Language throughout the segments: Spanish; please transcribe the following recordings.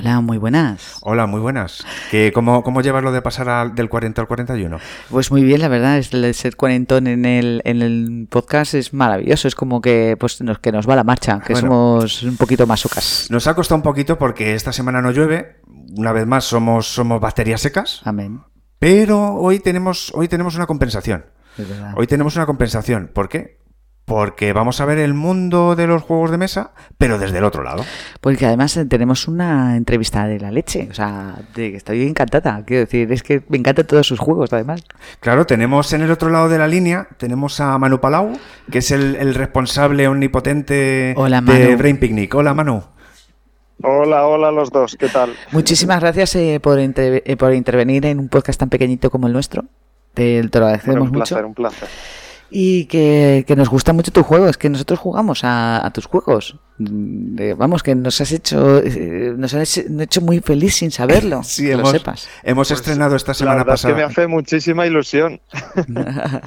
Hola, muy buenas. Hola, muy buenas. ¿Qué, cómo, ¿Cómo llevas lo de pasar del 40 al 41? Pues muy bien, la verdad, es el ser cuarentón en el, en el podcast es maravilloso, es como que, pues, nos, que nos va la marcha, que somos un poquito más ocas. Nos ha costado un poquito porque esta semana no llueve, una vez más somos, somos bacterias secas. Amén. Pero hoy tenemos, hoy tenemos una compensación. Hoy tenemos una compensación. ¿Por qué? Porque vamos a ver el mundo de los juegos de mesa, pero desde el otro lado. Porque además eh, tenemos una entrevista de la leche, o sea, de que estoy encantada, quiero decir, es que me encantan todos sus juegos además. Claro, tenemos en el otro lado de la línea, tenemos a Manu Palau, que es el, responsable omnipotente de Brain Picnic. Hola Manu. Hola, hola los dos, ¿qué tal? Muchísimas gracias eh, por, eh, por intervenir en un podcast tan pequeñito como el nuestro. Te, lo agradecemos un placer, Un placer, y que, nos gusta mucho tu juego, es que nosotros jugamos a, tus juegos. Vamos, que nos has hecho eh, nos has hecho muy feliz sin saberlo. Sí, que hemos, lo sepas. hemos pues estrenado esta semana pasada. Es que me hace muchísima ilusión.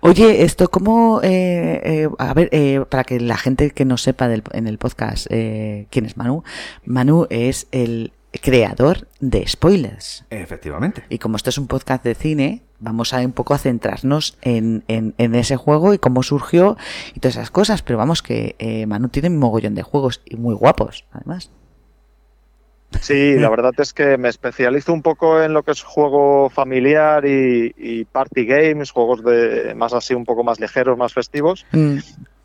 Oye, esto como, eh, eh, a ver, para que la gente que no sepa del, en el podcast quién es Manu, Manu es el creador de spoilers. Efectivamente. Y como esto es un podcast de cine, vamos a un poco a centrarnos en, en, ese juego y cómo surgió y todas esas cosas. Pero vamos, que eh, Manu tiene un mogollón de juegos y muy guapos, además. Sí, la verdad es que me especializo un poco en lo que es juego familiar y, party games, juegos de más así, un poco más ligeros, más festivos. Mm.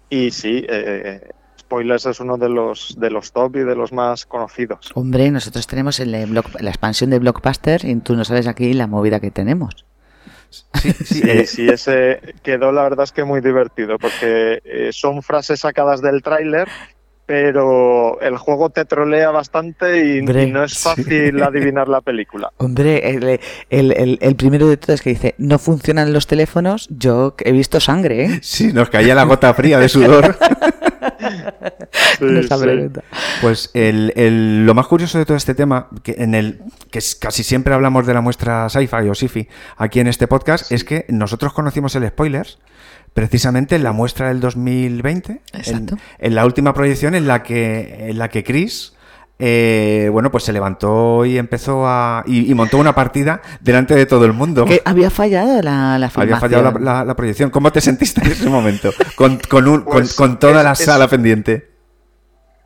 Y sí, eh, Spoilers es uno de los de los top y de los más conocidos. Hombre, nosotros tenemos el, la expansión de Blockbuster y tú no sabes aquí la movida que tenemos. Sí, sí, sí, ese quedó la verdad es que muy divertido porque eh, son frases sacadas del tráiler pero el juego te trolea bastante y, no es fácil adivinar la película. Hombre, el, primero de todos que dice, no funcionan los teléfonos, yo he visto sangre, ¿eh? Sí, nos caía la gota fría de sudor. Pues lo más curioso de todo este tema, que en el que casi siempre hablamos de la muestra sci-fi o sci-fi aquí en este podcast, es que nosotros conocimos el spoilers precisamente en la muestra del 2020, en, la última proyección en la que, en la que Chris... Eh, bueno, pues se levantó y empezó a. Y, montó una partida delante de todo el mundo. Que había fallado la, la Había fallado la, proyección. ¿Cómo te sentiste en ese momento? Con, con, pues toda la sala pendiente.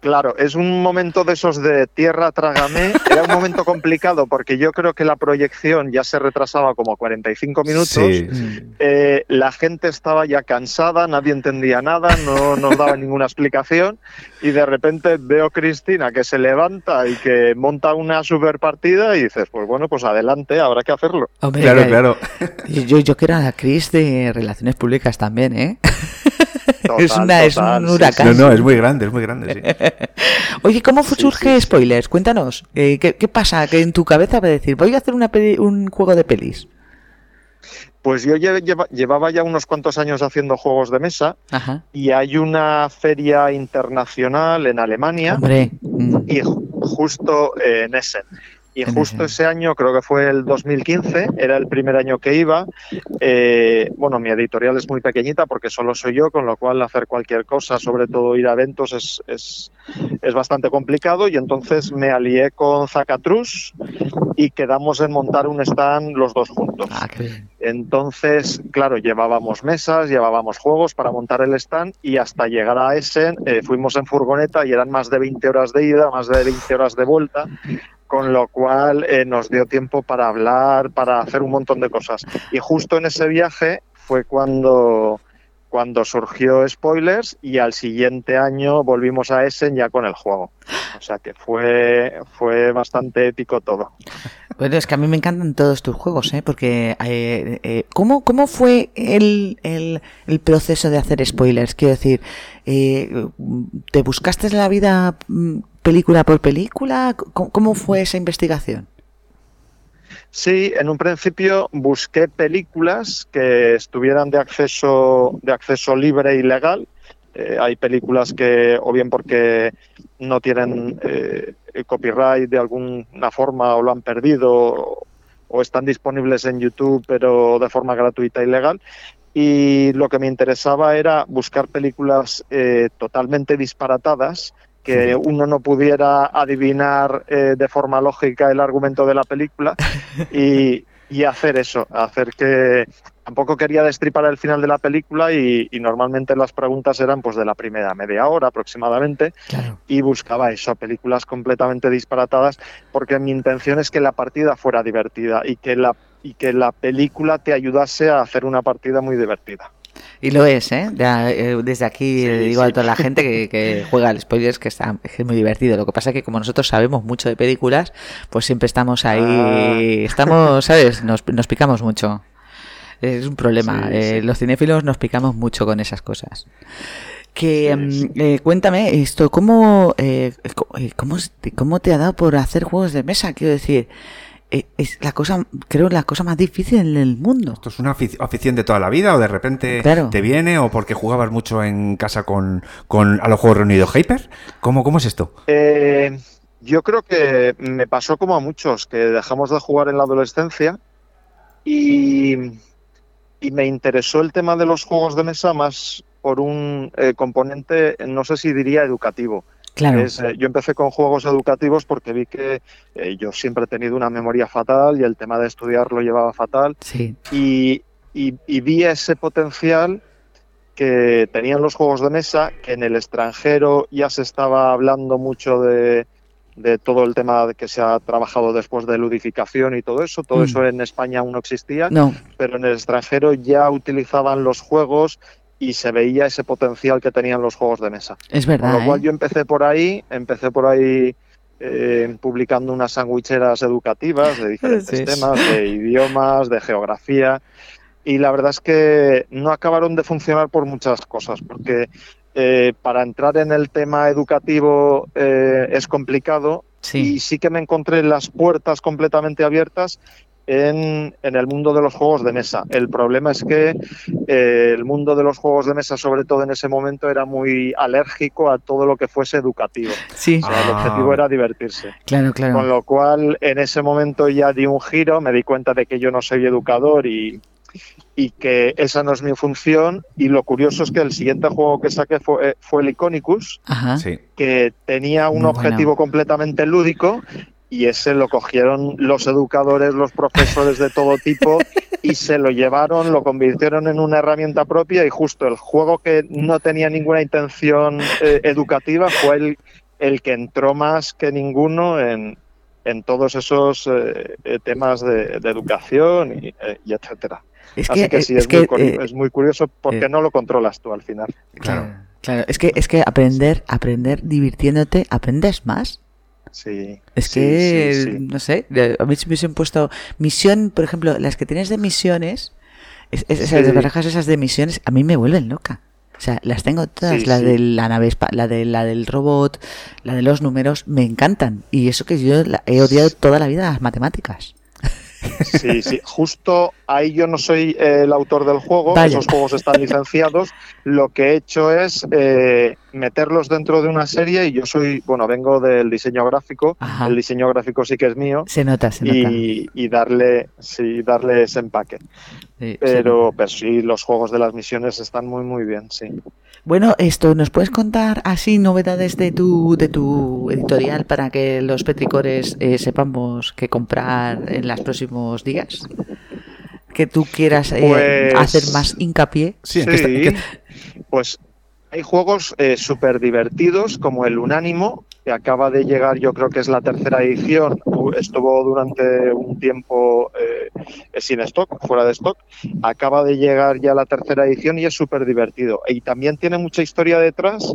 Claro, es un momento de esos de tierra trágame. Era un momento complicado porque yo creo que la proyección ya se retrasaba como 45 minutos. Eh, la gente estaba ya cansada, nadie entendía nada, no nos daba ninguna explicación. Y de repente veo a Cristina que se levanta y que monta una super partida y dices, pues bueno, pues adelante, habrá que hacerlo. claro, claro. Yo, yo que era la Cris de Relaciones Públicas también, ¿eh? es, una, es un huracán. No, no, es muy grande, es muy grande, sí. Oye, ¿cómo surge Spoilers? Cuéntanos. Eh, ¿qué, pasa que en tu cabeza va a decir, voy a hacer una un juego de pelis? Pues yo llevaba ya unos cuantos años haciendo juegos de mesa y hay una feria internacional en Alemania y justo en Essen. Y justo ese año, creo que fue el 2015, era el primer año que iba. Eh, bueno, mi editorial es muy pequeñita porque solo soy yo, con lo cual hacer cualquier cosa, sobre todo ir a eventos, es, es, es bastante complicado. Y entonces me alié con Zacatrus y quedamos en montar un stand los dos juntos. Ah, entonces, claro, llevábamos mesas, llevábamos juegos para montar el stand y hasta llegar a Essen eh, fuimos en furgoneta y eran más de 20 horas de ida, más de 20 horas de vuelta con lo cual eh, nos dio tiempo para hablar, para hacer un montón de cosas. Y justo en ese viaje fue cuando, cuando surgió Spoilers y al siguiente año volvimos a Essen ya con el juego. O sea que fue, fue bastante épico todo. Bueno, es que a mí me encantan todos tus juegos, ¿eh? porque eh, eh, ¿cómo, ¿cómo fue el, el, proceso de hacer spoilers? Quiero decir, ¿te buscaste la vida mm, película por película? ¿Cómo, fue esa investigación? Sí, en un principio busqué películas que estuvieran de acceso, de acceso libre y legal. Eh, hay películas que, o bien porque no tienen eh, copyright de alguna forma o lo han perdido o están disponibles en YouTube pero de forma gratuita y legal. Y lo que me interesaba era buscar películas eh, totalmente disparatadas que uno no pudiera adivinar eh, de forma lógica el argumento de la película y, y hacer eso, hacer que tampoco quería destripar el final de la película y, normalmente las preguntas eran pues de la primera media hora aproximadamente y buscaba eso, películas completamente disparatadas porque mi intención es que la partida fuera divertida y que la, y que la película te ayudase a hacer una partida muy divertida. Y lo es, ¿eh? eh desde aquí digo a toda la gente que, juega al spoilers que está es muy divertido. Lo que pasa es que como nosotros sabemos mucho de películas, pues siempre estamos ahí, ah. estamos, ¿sabes? Nos, nos picamos mucho. Es un problema. Eh, los cinéfilos nos picamos mucho con esas cosas. Que mm, eh, cuéntame esto, ¿cómo, eh, cómo, cómo te ha dado por hacer juegos de mesa? Quiero decir, es la cosa, creo, la cosa más difícil en el mundo. ¿Esto es una afición de toda la vida o de repente te viene o porque jugabas mucho en casa con, con a los juegos reunidos Hyper? ¿Cómo, ¿Cómo es esto? yo creo que me pasó como a muchos, que dejamos de jugar en la adolescencia y y me interesó el tema de los juegos de mesa más por un eh, componente, no sé si diría educativo. Claro. Eh, yo empecé con juegos educativos porque vi que eh, yo siempre he tenido una memoria fatal y el tema de estudiar lo llevaba fatal. Sí. Y, y vi ese potencial que tenían los juegos de mesa, que en el extranjero ya se estaba hablando mucho de, de todo el tema que se ha trabajado después de ludificación y todo eso. Todo mm. eso en España aún no existía, pero en el extranjero ya utilizaban los juegos y se veía ese potencial que tenían los juegos de mesa. Es verdad. Con lo cual ¿eh? yo empecé por ahí, empecé por ahí eh, publicando unas sandwicheras educativas de diferentes temas, de idiomas, de geografía. Y la verdad es que no acabaron de funcionar por muchas cosas, porque eh, para entrar en el tema educativo es complicado y sí que me encontré las puertas completamente abiertas en, el mundo de los juegos de mesa. El problema es que eh, el mundo de los juegos de mesa, sobre todo en ese momento, era muy alérgico a todo lo que fuese educativo. Sí. O sea, el objetivo era divertirse. Claro, claro. Con lo cual, en ese momento ya di un giro, me di cuenta de que yo no soy educador y, y que esa no es mi función. Y lo curioso es que el siguiente juego que saqué fue, eh, fue el Iconicus, que tenía un objetivo completamente lúdico y ese lo cogieron los educadores, los profesores de todo tipo y se lo llevaron, lo convirtieron en una herramienta propia y justo el juego que no tenía ninguna intención eh, educativa fue el, el que entró más que ninguno en, en todos esos eh, temas de, educación y, y etcétera. Es que, sí, es, muy, eh, es, muy, curioso porque eh, no lo controlas tú al final. Claro, claro. Es que, es que aprender, aprender divirtiéndote, aprendes más. Sí. Es que, no sé, a mí se me hubiesen puesto misión, por ejemplo, las que tienes de misiones, esas barajas esas de misiones, a mí me vuelven loca. O sea, las tengo todas, la de la nave, la de la del robot, la de los números, me encantan. Y eso que yo he odiado toda la vida las matemáticas. Sí, sí, justo ahí yo no soy el autor del juego, esos juegos están licenciados. Lo que he hecho es eh, meterlos dentro de una serie y yo soy, bueno, vengo del diseño gráfico, el diseño gráfico sí que es mío. Se nota, se nota. Y, darle, sí, darle ese empaque. Pero, pero sí, los juegos de las misiones están muy, muy bien, sí. Bueno, esto, ¿nos puedes contar así novedades de tu, de tu editorial para que los petricores eh, sepamos qué comprar en los próximos días? Que tú quieras eh, pues hacer más hincapié. Sí, pues hay juegos eh, súper divertidos como el Unánimo, que acaba de llegar, yo creo que es la tercera edición, estuvo durante un tiempo eh, sin stock, fuera de stock, acaba de llegar ya la tercera edición y es súper divertido. Y también tiene mucha historia detrás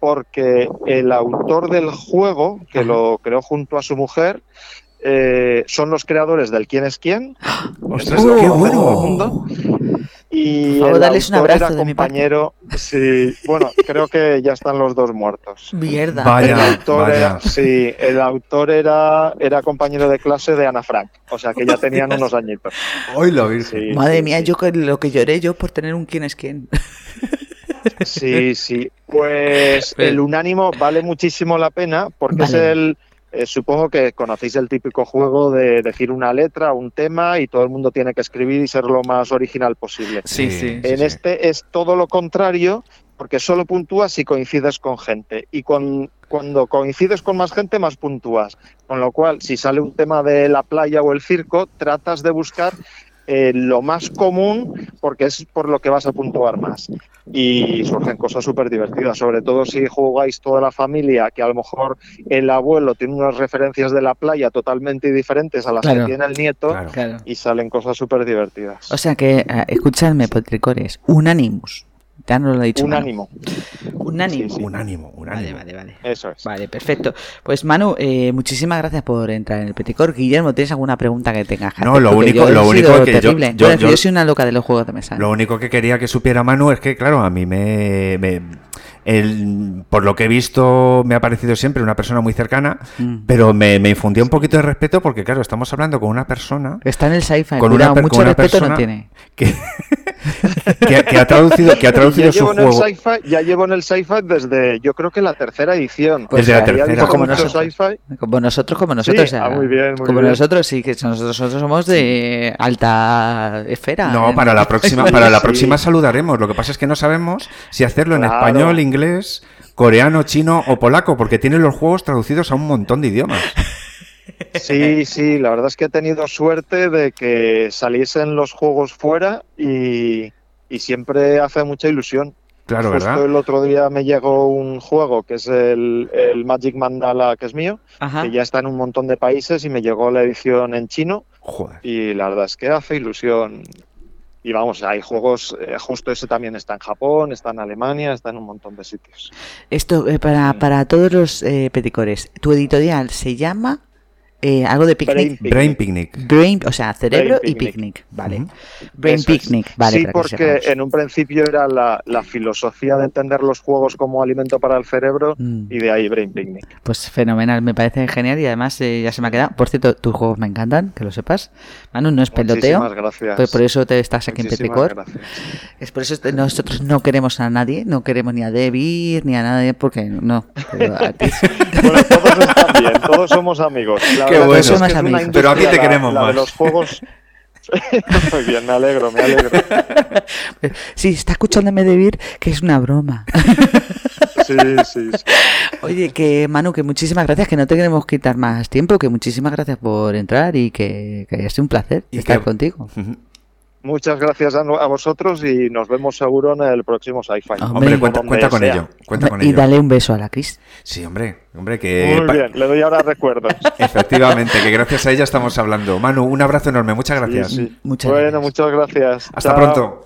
porque el autor del juego, que lo creó junto a su mujer, eh, son los creadores del quién es quién. ¡Ostras, qué bueno! Y el autor era compañero. Sí, bueno, creo que ya están los dos muertos. Mierda. Vaya, el autor Era, sí, el autor era, era compañero de clase de Ana Frank, o sea que ya tenían unos añitos. Hoy lo vi. Madre mía, yo lo que lloré yo por tener un quién es quién. Sí, sí. Pues el unánimo vale muchísimo la pena porque es el eh, supongo que conocéis el típico juego de decir una letra, un tema y todo el mundo tiene que escribir y ser lo más original posible. Sí, sí. En este es todo lo contrario porque solo puntúas si coincides con gente. Y con, cuando coincides con más gente, más puntúas. Con lo cual, si sale un tema de la playa o el circo, tratas de buscar eh, lo más común porque es por lo que vas a puntuar más. Y surgen cosas súper divertidas, sobre todo si jugáis toda la familia, que a lo mejor el abuelo tiene unas referencias de la playa totalmente diferentes a las que tiene el nieto y salen cosas súper divertidas. O sea que, eh, escuchadme, Potricores, Unanimus ya no lo he dicho. Un ánimo. Un ánimo. Un ánimo, un ánimo. Vale, vale, vale. Eso es. Vale, perfecto. Pues Manu, eh, muchísimas gracias por entrar en el Peticor. Guillermo, ¿tienes alguna pregunta que tengas? No, lo único, lo único que yo, yo, soy una loca de los juegos de mesa. Lo único que quería que supiera Manu es que, claro, a mí me, el, por lo que he visto, me ha parecido siempre una persona muy cercana, mm. pero me, me, infundió un poquito de respeto porque, claro, estamos hablando con una persona. Está en el sci-fi, con una, mucho respeto no tiene. Que, que, ha traducido, que ha traducido su juego. ya llevo en el sci-fi desde, yo creo que la tercera edición. Pues desde la tercera. Como nosotros, como nosotros, como nosotros. Ah, muy bien, como nosotros, sí, que nosotros, somos de alta esfera. No, para la próxima, para la próxima saludaremos. Lo que pasa es que no sabemos si hacerlo en español, inglés, coreano, chino o polaco, porque tienen los juegos traducidos a un montón de idiomas. Sí, sí, la verdad es que he tenido suerte de que saliesen los juegos fuera y, siempre hace mucha ilusión. Claro, Justo el otro día me llegó un juego que es el, Magic Mandala, que es mío, que ya está en un montón de países y me llegó la edición en chino. Y la verdad es que hace ilusión. Y vamos, hay juegos, eh, justo ese también está en Japón, está en Alemania, está en un montón de sitios. Esto, eh, para, para todos los eh, peticores, ¿tu editorial se llama eh, algo de picnic. Brain Picnic. Brain, o sea, cerebro y picnic. Vale. Brain Picnic, vale. Sí, porque en un principio era la, filosofía de entender los juegos como alimento para el cerebro mm. y de ahí Brain Picnic. Pues fenomenal, me parece genial y además eh, ya se me ha quedado. Por cierto, tus juegos me encantan, que lo sepas. Manu, no es peloteo. Muchísimas gracias. Pues por eso te estás aquí en Petricor. Es por eso nosotros no queremos a nadie, no queremos ni a Debir ni a nadie, porque no. Pero bueno, todos están bien, todos somos amigos. Qué bueno. Pero aquí te queremos más. los juegos. Muy bien, me alegro, me alegro. Sí, está escuchándome decir que es una broma. Sí, sí, sí. Oye, que Manu, que muchísimas gracias, que no te queremos quitar más tiempo, que muchísimas gracias por entrar y que, que ha sido un placer estar contigo. Muchas gracias a, vosotros y nos vemos seguro en el próximo Sci-Fi. Hombre, cuenta, con ello. Cuenta con y dale un beso a la Cris. Sí, hombre. hombre que... Muy bien, le doy ahora recuerdos. Efectivamente, que gracias a ella estamos hablando. Manu, un abrazo enorme. Muchas gracias. Muchas bueno, muchas gracias. Hasta pronto.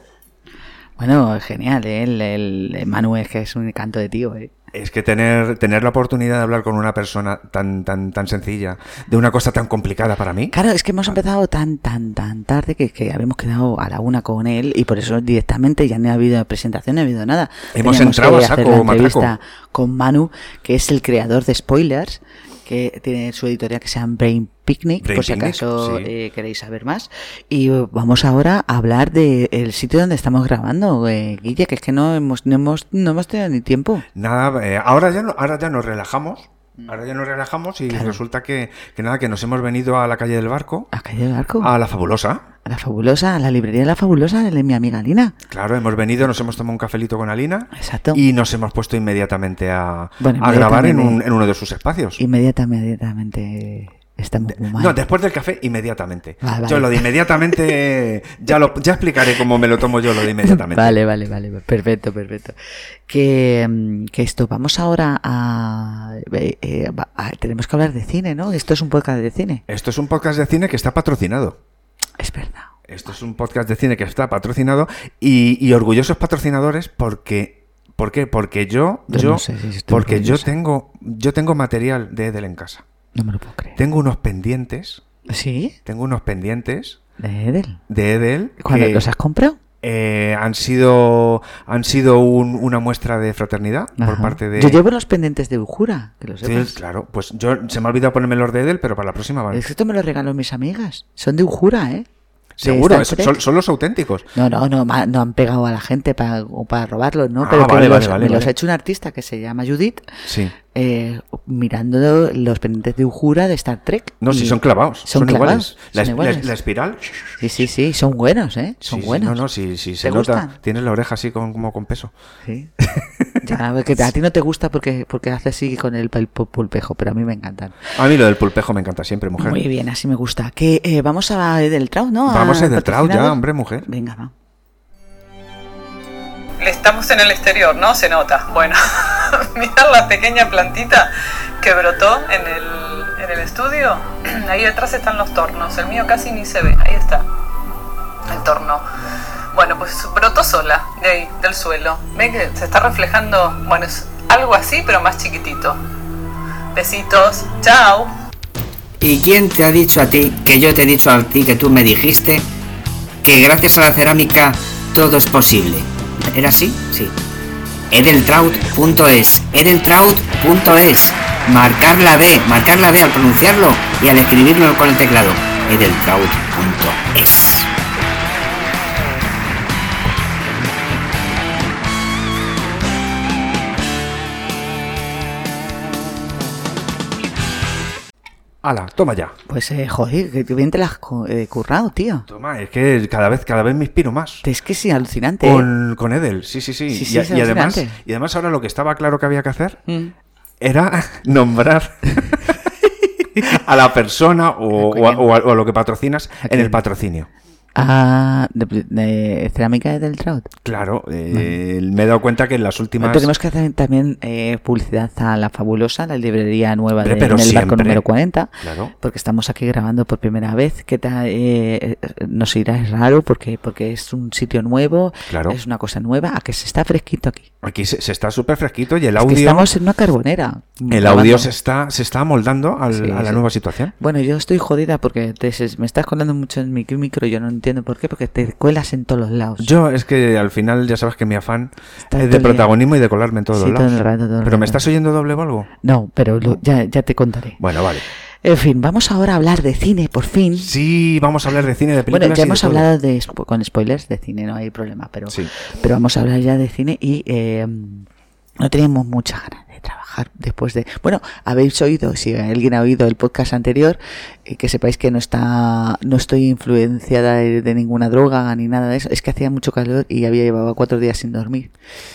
Bueno, genial, ¿eh? el, el, Manu es que es un canto de tío. ¿eh? Es que tener, tener la oportunidad de hablar con una persona tan, tan, tan sencilla, de una cosa tan complicada para mí. Claro, es que hemos empezado tan, tan, tan tarde que, que habíamos quedado a la una con él y por eso directamente ya no ha habido presentación, no ha habido nada. Hemos entrado a saco la entrevista con Manu, que es el creador de spoilers, que tiene su editorial que se llama Brain Picnic, por si acaso eh, queréis saber más. Y vamos ahora a hablar del sitio donde estamos grabando, eh, Guille, que es que no hemos, no hemos, no hemos tenido ni tiempo. Nada, eh, ahora, ya no, ahora ya nos relajamos. Ahora ya nos relajamos y resulta que, que, nada, que nos hemos venido a la calle del barco. ¿A calle del barco? A la fabulosa a la fabulosa, a la librería de la fabulosa de mi amiga Alina. Claro, hemos venido, nos hemos tomado un cafelito con Alina. Exacto. Y nos hemos puesto inmediatamente a, a grabar en, un, en, uno de sus espacios. Inmediatamente, inmediatamente. Estamos No, después del café, inmediatamente. Yo lo de inmediatamente, ya lo ya explicaré cómo me lo tomo yo lo de inmediatamente. Vale, vale, vale, perfecto, perfecto. Que, mm, que esto, vamos ahora a, eh, a, Tenemos que hablar de cine, ¿no? Esto es un podcast de cine. Esto es un podcast de cine que está patrocinado. Es verdad. Esto es un podcast de cine que está patrocinado y, orgullosos patrocinadores porque ¿por qué? Porque yo, yo, porque yo tengo, yo tengo material de Edel en casa. No me lo puedo creer. Tengo unos pendientes. ¿Sí? Tengo unos pendientes. ¿De Edel? De Edel. ¿Cuándo los has comprado? Eh, han sido han sido una muestra de fraternidad por parte de. Yo llevo los pendientes de Ujura, que Sí, claro. Pues yo se me ha olvidado ponerme los de Edel, pero para la próxima vale. Es que esto me lo regaló mis amigas. Son de Ujura, ¿eh? Seguro, son, los auténticos. No, no, no, no han pegado a la gente para, para robarlos, ¿no? Ah, Pero que los, me los ha hecho un artista que se llama Judith. Sí. Eh, mirando los pendientes de Ujura de Star Trek. No, si son clavados. Son, iguales. La, espiral. Sí, sí, sí, son buenos, ¿eh? Son buenos. no, no, sí, sí, se nota. Tienes la oreja así como con peso. Sí. ya, que a ti no te gusta porque, porque hace así con el, pulpejo, pero a mí me encantan. A mí lo del pulpejo me encanta siempre, mujer. Muy bien, así me gusta. Que eh, vamos a del Trout, ¿no? Vamos a del Trout ya, hombre, mujer. Venga, va. Estamos en el exterior, ¿no? Se nota. Bueno, mirad la pequeña plantita que brotó en el, en el estudio. Ahí detrás están los tornos. El mío casi ni se ve. Ahí está. El torno. Bueno, pues brotó sola de ahí, del suelo. Ve que se está reflejando. Bueno, es algo así, pero más chiquitito. Besitos. Chao. ¿Y quién te ha dicho a ti que yo te he dicho a ti que tú me dijiste que gracias a la cerámica todo es posible? ¿Era así? Sí. Edeltraut.es, edeltraut.es. Marcar la B, marcar la B al pronunciarlo y al escribirlo con el teclado. Edeltraut.es. Ala, toma ya. Pues, eh, joder, que bien te la has eh, currado, tío. Toma, es que cada vez, cada vez me inspiro más. Es que sí, alucinante. Con, con Edel, sí, sí, sí. y, además, y además ahora lo que estaba claro que había que hacer mm. era nombrar a la persona o, a, lo que patrocinas en el patrocinio. Ah, de, cerámica del Trout. Claro, eh, me he dado cuenta que en las últimas. Tenemos que hacer también eh, publicidad a la fabulosa, la librería nueva de, en el barco número 40. Claro. Porque estamos aquí grabando por primera vez. Que eh, nos irá es raro porque, porque es un sitio nuevo, claro. es una cosa nueva, a que se está fresquito aquí. Aquí se, está súper fresquito y el audio. estamos en una carbonera. El audio se está, se está moldando a la nueva situación. Bueno, yo estoy jodida porque me estás colando mucho en mi micro y yo no entiendo por qué, porque te cuelas en todos los lados. Yo es que al final ya sabes que mi afán es de protagonismo y de colarme en todos los lados. ¿Pero me estás oyendo doble o algo? No, pero ya, ya te contaré. Bueno, vale. En fin, vamos ahora a hablar de cine, por fin. Sí, vamos a hablar de cine, de películas. Bueno, ya hemos hablado de, con spoilers de cine, no hay problema, pero, pero vamos a hablar ya de cine y eh, no tenemos mucha ganas de trabajar después de... Bueno, habéis oído, si alguien ha oído el podcast anterior, eh, que sepáis que no está no estoy influenciada de, ninguna droga ni nada de eso. Es que hacía mucho calor y había llevado cuatro días sin dormir.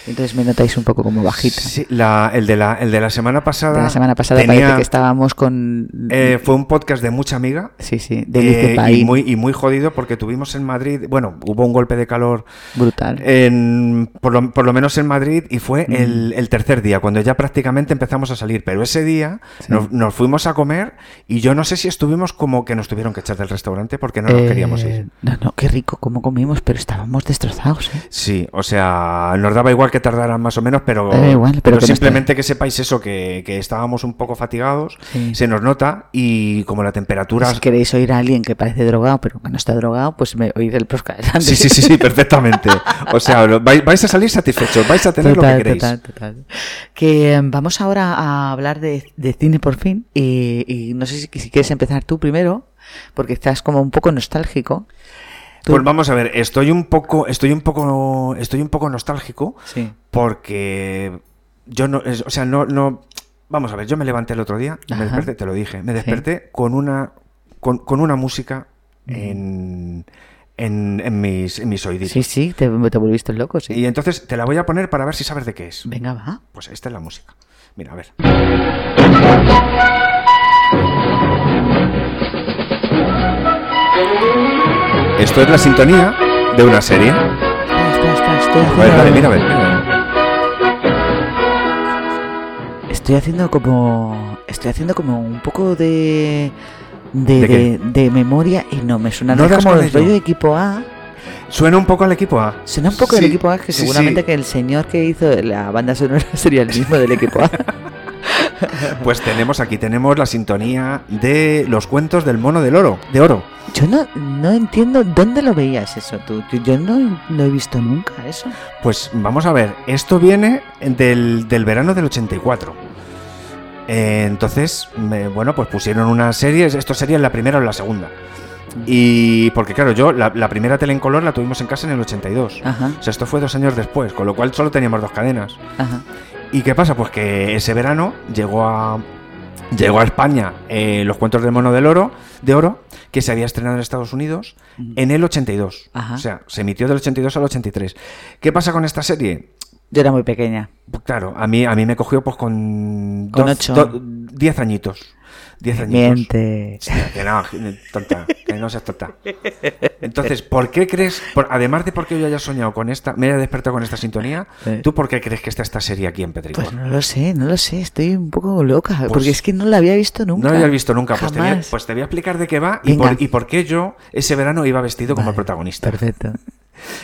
Entonces me notáis un poco como bajita. Sí, la, el, de la, el de la semana pasada... la semana pasada parece que estábamos con... Eh, fue un podcast de mucha amiga. Sí, sí, de eh, y, muy, y muy jodido porque tuvimos en Madrid... Bueno, hubo un golpe de calor... Brutal. En, por, lo, por lo menos en Madrid y fue el, el tercer día, cuando ya prácticamente empezamos a salir. Pero ese día nos, fuimos a comer y yo no sé si estuvimos como que nos tuvieron que echar del restaurante porque no nos queríamos ir. Eh, no, no, qué rico como comimos, pero estábamos destrozados. ¿eh? Sí, o sea, nos daba igual que tardaran más o menos, pero, pero, simplemente que sepáis eso, que, estábamos un poco fatigados, se nos nota y como la temperatura... Si queréis oír a alguien que parece drogado, pero que no está drogado, pues me oír el podcast. Sí, sí, sí, sí, perfectamente. O sea, vais, a salir satisfechos, vais a tener lo que queréis. Total, total. Que em, vamos ahora a hablar de, cine por fin y, no sé si, quieres empezar tú primero porque estás como un poco nostálgico. Pues vamos a ver, estoy un poco, estoy un poco, estoy un poco nostálgico sí. porque yo no, o sea, no, no, vamos a ver, yo me levanté el otro día, me desperté, te lo dije, me desperté con una, con, una música en, en, mis, en mis oídos. Sí, sí, te, te volviste loco, sí. Y entonces te la voy a poner para ver si sabes de qué es. Venga, va. Pues esta es la música. Mira, a ver. Esto es la sintonía de una serie. mira, a ver, Estoy haciendo como. Estoy haciendo como un poco de. De, ¿De, memoria y no me suena ¿No como el rollo de equipo A. Suena un poco al equipo A. Suena un poco al equipo A, que seguramente que el señor que hizo la banda sonora sería el mismo del equipo A. pues tenemos aquí, tenemos la sintonía de los cuentos del mono del oro, de oro. Yo no, no entiendo dónde lo veías eso tú. Yo no, no he visto nunca eso. Pues vamos a ver, esto viene del, del verano del 84. Eh, entonces, bueno, pues pusieron una serie, esto sería la primera o la segunda. Y porque claro, yo la, primera tele en color la tuvimos en casa en el 82. O sea, esto fue dos años después, con lo cual solo teníamos dos cadenas. ¿Y qué pasa? Pues que ese verano llegó a, llegó a España eh, Los cuentos del mono del oro, de oro, que se había estrenado en Estados Unidos en el 82. O sea, se emitió del 82 al 83. ¿Qué pasa con esta serie? Yo era muy pequeña. Claro, a mí, a mí me cogió pues con... Con ocho. diez añitos. 10 años. Miente. que no, tonta, que no seas tonta. Entonces, ¿por qué crees, además de porque yo haya soñado con esta, me haya despertado con esta sintonía, ¿tú por qué crees que está esta serie aquí en Petricor? Pues no lo sé, no lo sé, estoy un poco loca, pues porque es que no la había visto nunca. No la había visto nunca, pues te, voy a, pues te, voy a, explicar de qué va y por, y por, qué yo ese verano iba vestido como el protagonista. Perfecto.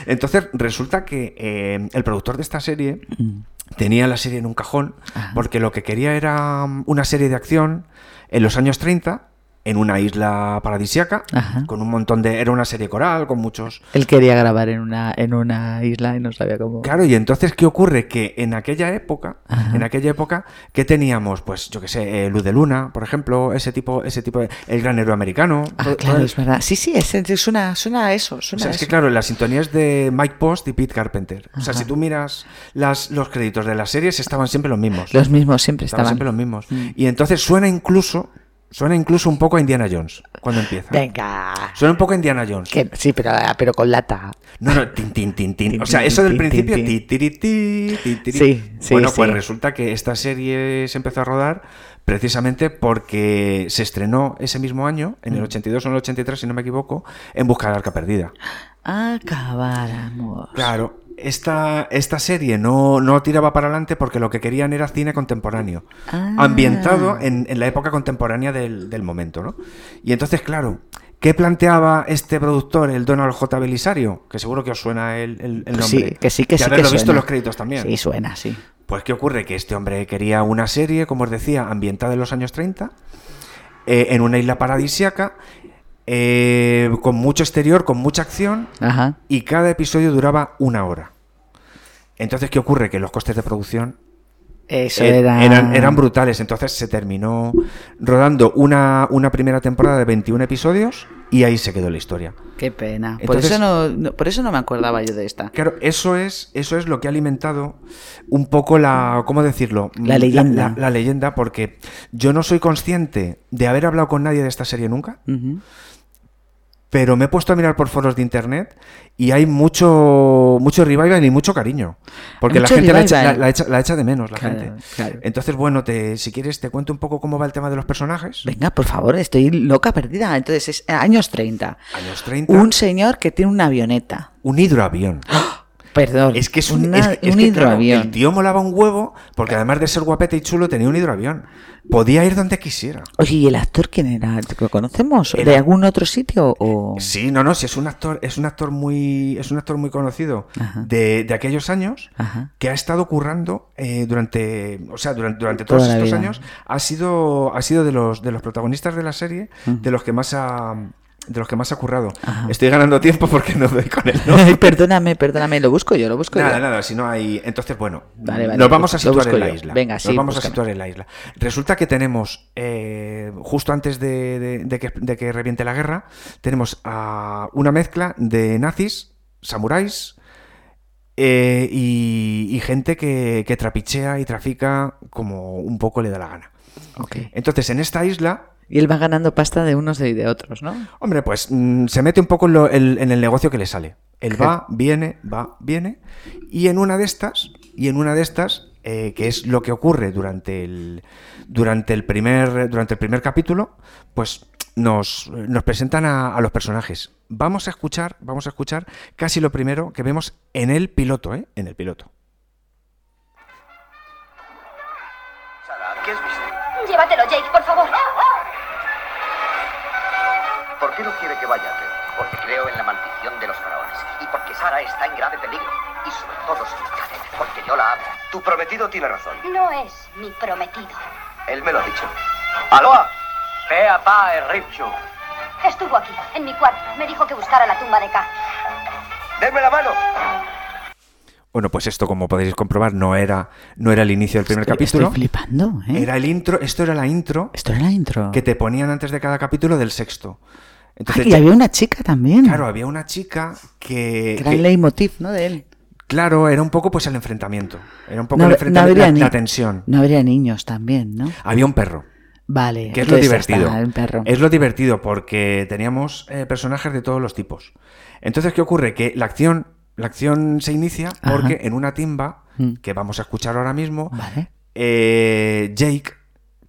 Entonces, resulta que eh, el productor de esta serie mm. tenía la serie en un cajón porque lo que quería era una serie de acción en los años 30 en una isla paradisiaca, con un montón de... Era una serie coral, con muchos... Él quería grabar en una, en una isla y no sabía cómo... Claro, y entonces, ¿qué ocurre? Que en aquella época, en aquella época, ¿qué teníamos? Pues, yo qué sé, eh, Luz de Luna, por ejemplo, ese tipo, ese tipo de... El gran héroe americano. Ah, claro, es verdad. Sí, sí, es, suena, suena a eso. Suena es que, claro, la sintonía es de Mike Post y Pete Carpenter. O sea, si tú miras las, los créditos de las series, estaban siempre los mismos. Los mismos, siempre estaban. siempre los mismos. Mm. Y entonces suena incluso Suena incluso un poco a Indiana Jones cuando empieza. Venga. Suena un poco a Indiana Jones. sí, pero, pero con lata. No, no, tin, tin, tin, tin. O sea, eso del principio. Sí, sí. Bueno, pues resulta que esta serie se empezó a rodar precisamente porque se estrenó ese mismo año, en el 82 mm. o en el 83, si no me equivoco, en Busca de la Arca Perdida. Acabáramos. Claro, esta, esta serie no, no, tiraba para adelante porque lo que querían era cine contemporáneo, ah. ambientado en, la época contemporánea del, momento, ¿no? Y entonces, claro, ¿qué planteaba este productor, el Donald J. Belisario? Que seguro que os suena el, el, nombre. Sí, que sí, que sí. haberlo visto en los créditos también. Sí, suena, sí. Pues, ¿qué ocurre? Que este hombre quería una serie, como os decía, ambientada en los años 30, eh, en una isla paradisiaca, eh, con mucho exterior, con mucha acción, y cada episodio duraba una hora. Entonces, ¿qué ocurre? Que los costes de producción eh, eran, eran, brutales. Entonces se terminó rodando una, una, primera temporada de 21 episodios y ahí se quedó la historia. Qué pena. por, eso no, por eso no me acordaba yo de esta. Claro, eso es, eso es lo que ha alimentado un poco la. ¿Cómo decirlo? La leyenda. La, leyenda, porque yo no soy consciente de haber hablado con nadie de esta serie nunca pero me he puesto a mirar por foros de internet y hay mucho mucho revival y mucho cariño. Porque la gente la echa, de menos, la gente. Entonces, bueno, te, si quieres te cuento un poco cómo va el tema de los personajes. Venga, por favor, estoy loca perdida. Entonces, es años 30. Años 30. Un señor que tiene una avioneta. Un hidroavión. ¡Ah! Perdón. Es que es un, hidroavión. el tío molaba un huevo porque además de ser guapete y chulo tenía un hidroavión. Podía ir donde quisiera. Oye, ¿y el actor quién era? ¿Lo conocemos? ¿De algún otro sitio? O... Sí, no, no, sí, es un actor, es un actor muy, es un actor muy conocido de, aquellos años que ha estado currando eh, durante, o sea, durante, durante todos estos años, ha sido, ha sido de los, de los protagonistas de la serie, de los que más ha de los que más ha currado. Estoy ganando tiempo porque no doy con él. ¿no? perdóname, perdóname, lo busco yo, lo busco nada, yo. Nada, si no hay. Entonces, bueno, nos vamos a situar en la isla. Venga, nos vamos a situar en la isla. Resulta que tenemos, eh, justo antes de, que, reviente la guerra, tenemos a una mezcla de nazis, samuráis. Eh, y, gente que, que trapichea y trafica como un poco le da la gana. Okay. Entonces, en esta isla y él va ganando pasta de unos y de otros, ¿no? Hombre, pues mm, se mete un poco en, el negocio que le sale. Él va, viene, va, viene. Y en una de estas, y en una de estas, eh, que es lo que ocurre durante el, durante el, primer, durante el primer capítulo, pues nos, nos presentan a, los personajes. Vamos a escuchar, vamos a escuchar casi lo primero que vemos en el piloto, ¿eh? En el piloto. ¿qué has visto? Llévatelo, Jake, por favor. ¿Por qué no quiere que vaya? Porque creo en la maldición de los faraones. Y porque Sara está en grave peligro. Y sobre todo sin cadena. Porque yo la amo. Tu prometido tiene razón. No es mi prometido. Él me lo ha dicho. ¡Aloha! Pea pa Ripchu. Estuvo aquí, en mi cuarto. Me dijo que buscara la tumba de K. ¡Denme la mano! Bueno, pues esto, como podéis comprobar, no era, no era el inicio del primer capítulo. Estoy flipando, ¿eh? Era el intro, esto era la intro. Esto era la intro. Que te ponían antes de cada capítulo del sexto. Entonces, y había una chica también. Claro, había una chica que... Que era el leitmotiv, ¿no? De él. Claro, era un poco pues el enfrentamiento. Era un poco el enfrentamiento, la, tensión. No habría niños también, ¿no? Había un perro. Vale. Que es lo divertido. Es lo divertido porque teníamos eh, personajes de todos los tipos. Entonces, ¿qué ocurre? Que la acción, la acción se inicia porque en una timba, mm. que vamos a escuchar ahora mismo, eh, Jake,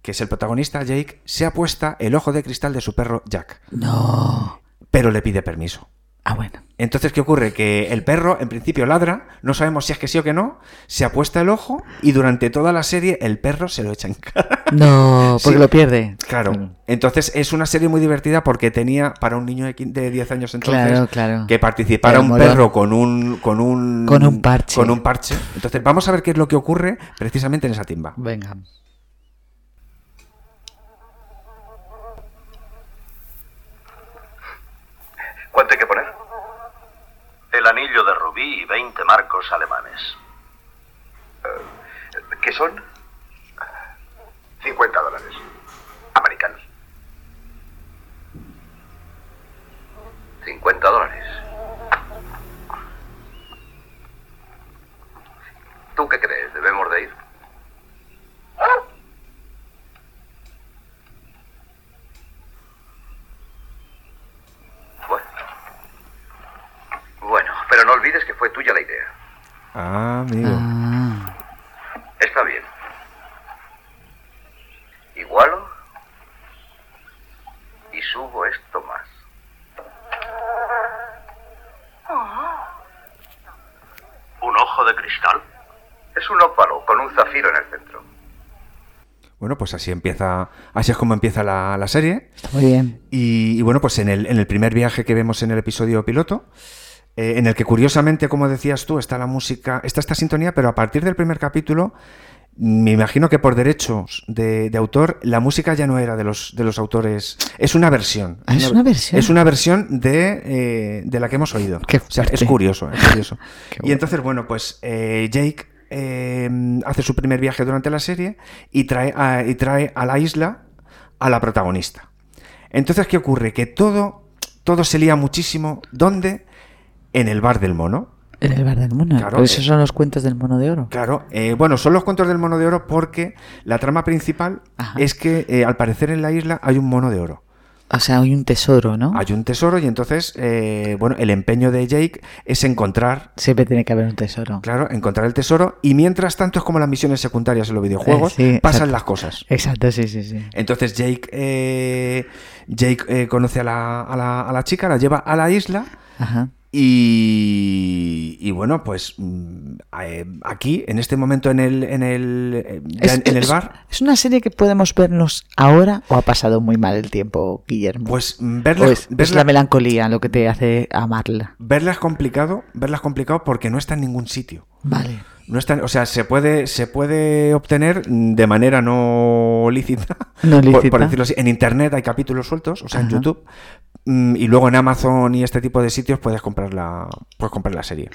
que es el protagonista, Jake, se apuesta el ojo de cristal de su perro Jack. No. Pero le pide permiso. Ah, bueno. Entonces, ¿qué ocurre? Que el perro, en principio, ladra, no sabemos si es que sí o que no, se apuesta el ojo y durante toda la serie el perro se lo echa en cara. No, porque lo pierde. Claro. Mm. Entonces, es una serie muy divertida porque tenía para un niño de 10 años entonces que participara un perro con un, con un. Con un parche. Con un parche. Entonces, vamos a ver qué es lo que ocurre precisamente en esa timba. Venga. ¿Cuánto hay que poner? El anillo de rubí y 20 marcos alemanes. Eh, ¿Qué son? 50 dólares. Americanos. 50 dólares. ¿Tú qué crees? ¿Debemos de ir? Pero no olvides que fue tuya la idea. Ah, amigo. Ah. Está bien. Igualo y subo esto más. ¿Un ojo de cristal? Es un ópalo con un zafiro en el centro. Bueno, pues así empieza, así es como empieza la, serie. muy bien. Y, y, bueno, pues en el, en el primer viaje que vemos en el episodio piloto, eh, en el que curiosamente, como decías tú, está la música, está esta sintonía, pero a partir del primer capítulo, me imagino que por derechos de, autor, la música ya no era de los, de los autores. Es una versión. Ah, es una, versión. Es una versión de, eh, de la que hemos oído. o sea, es curioso, es curioso. y entonces, bueno, pues eh, Jake hace su primer viaje durante la serie y trae, a, y trae a la isla a la protagonista. Entonces, ¿qué ocurre? Que todo, todo se lía muchísimo. ¿Dónde? En el bar del mono. En el bar del mono. Claro, esos son los cuentos del mono de oro. Claro, eh, bueno, son los cuentos del mono de oro porque la trama principal es que eh, al parecer en la isla hay un mono de oro. O sea, hay un tesoro, ¿no? Hay un tesoro y entonces, eh, bueno, el empeño de Jake es encontrar... Siempre tiene que haber un tesoro. Claro, encontrar el tesoro y mientras tanto es como las misiones secundarias en los videojuegos, pasan las cosas. Exacto, sí, sí, sí. Entonces Jake, Jake conoce a la, a, la, a la chica, la lleva a la isla Ajá. Y, bueno, pues mm, eh, aquí, en este momento en el, en el, eh, en, el bar. ¿Es una serie que podemos vernos ahora o ha pasado muy mal el tiempo, Guillermo? Pues mm, verla. Es, la melancolía lo que te hace amarla. Verla es complicado, verla es complicado porque no está en ningún sitio. Vale. No está, o sea, se puede, se puede obtener de manera no lícita, no lícita. Por, decirlo así. En internet hay capítulos sueltos, o sea, en YouTube, mm, y luego en Amazon y este tipo de sitios puedes comprar la, puedes comprar la serie.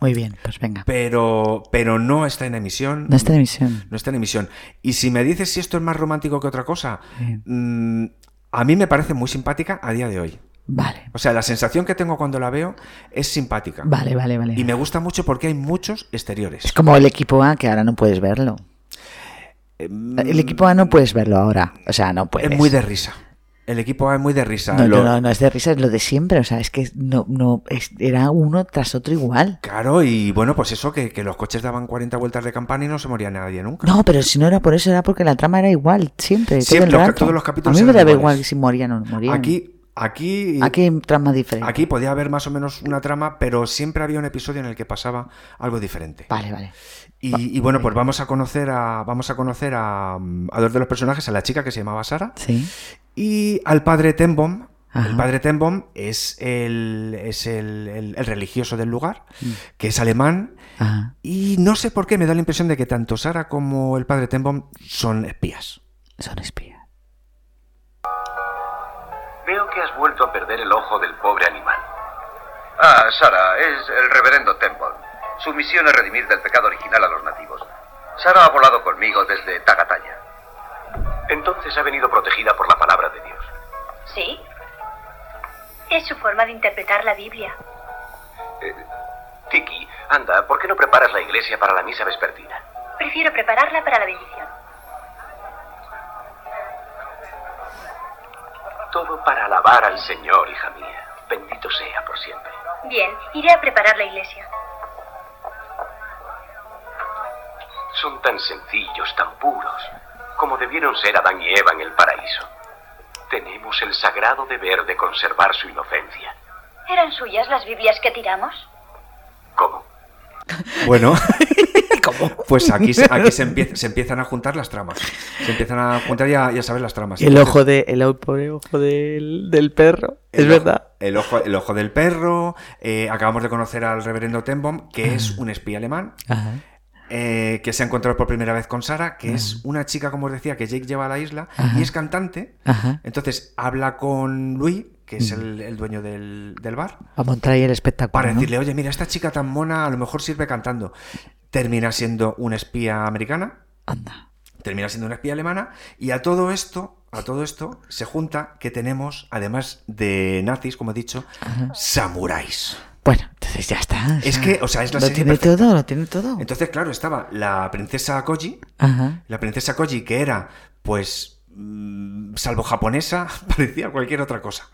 Muy bien, pues venga. Pero, pero no está en emisión. No está en emisión. No está en emisión. Y si me dices si esto es más romántico que otra cosa, mm, a mí me parece muy simpática a día de hoy. Vale. O sea, la sensación que tengo cuando la veo es simpática. Vale, vale, vale. Y me gusta mucho porque hay muchos exteriores. Es como el equipo A, que ahora no puedes verlo. Em, el equipo A no puedes verlo ahora. O sea, no puedes. Es muy de risa. El equipo A es muy de risa. No, no, no, es de risa, es lo de siempre. O sea, es que no, no, era uno tras otro igual. Claro, y bueno, pues eso, que, que, los coches daban 40 vueltas de campana y no se moría nadie nunca. No, pero si no era por eso, era porque la trama era igual, siempre. Siempre, todos los capítulos. A mí me daba igual si morían o no morían. Aquí Aquí, aquí hay trama diferente. Aquí podía haber más o menos una trama, pero siempre había un episodio en el que pasaba algo diferente. Vale, vale. Y, bueno, pues vamos a conocer a vamos a conocer a, dos de los personajes, a la chica que se llamaba Sara sí. y al padre Tenbom. El padre Tenbom es el, es el, religioso del lugar, mm. que es alemán. Y no sé por qué me da la impresión de que tanto Sara como el padre Tenbom son espías. Son espías. Que has vuelto a perder el ojo del pobre animal. Ah, Sara, es el reverendo Temple. Su misión es redimir del pecado original a los nativos. Sara ha volado conmigo desde Tagataya. Entonces ha venido protegida por la palabra de Dios. ¿Sí? Es su forma de interpretar la Biblia. Eh, Tiki, anda, ¿por qué no preparas la iglesia para la misa vespertina? Prefiero prepararla para la bendición. Todo para alabar al Señor, hija mía. Bendito sea por siempre. Bien, iré a preparar la iglesia. Son tan sencillos, tan puros, como debieron ser Adán y Eva en el paraíso. Tenemos el sagrado deber de conservar su inocencia. ¿Eran suyas las Biblias que tiramos? ¿Cómo? Bueno, pues aquí, se, empiezan a juntar las tramas. Se empiezan a juntar ya, ya sabes las tramas. El ojo, de, el ojo del, del perro, es verdad. El ojo, el ojo del perro. Eh, acabamos de conocer al reverendo Tenbom, que es un espía alemán. Eh, que se ha encontrado por primera vez con Sara, que es una chica, como os decía, que Jake lleva a la isla y es cantante. Entonces habla con Louis, que es mm. el, dueño del, bar. A montar ahí el espectáculo. Para decirle, oye, mira, esta chica tan mona a lo mejor sirve cantando. Termina siendo una espía americana. Anda. Termina siendo una espía alemana. Y a todo esto, a todo esto, se junta que tenemos, además de nazis, como he dicho, samuráis. Bueno, entonces ya está. Es que, o sea, es la Lo tiene todo, lo tiene todo. Entonces, claro, estaba la princesa Koji. La princesa Koji, que era, pues, salvo japonesa, parecía cualquier otra cosa.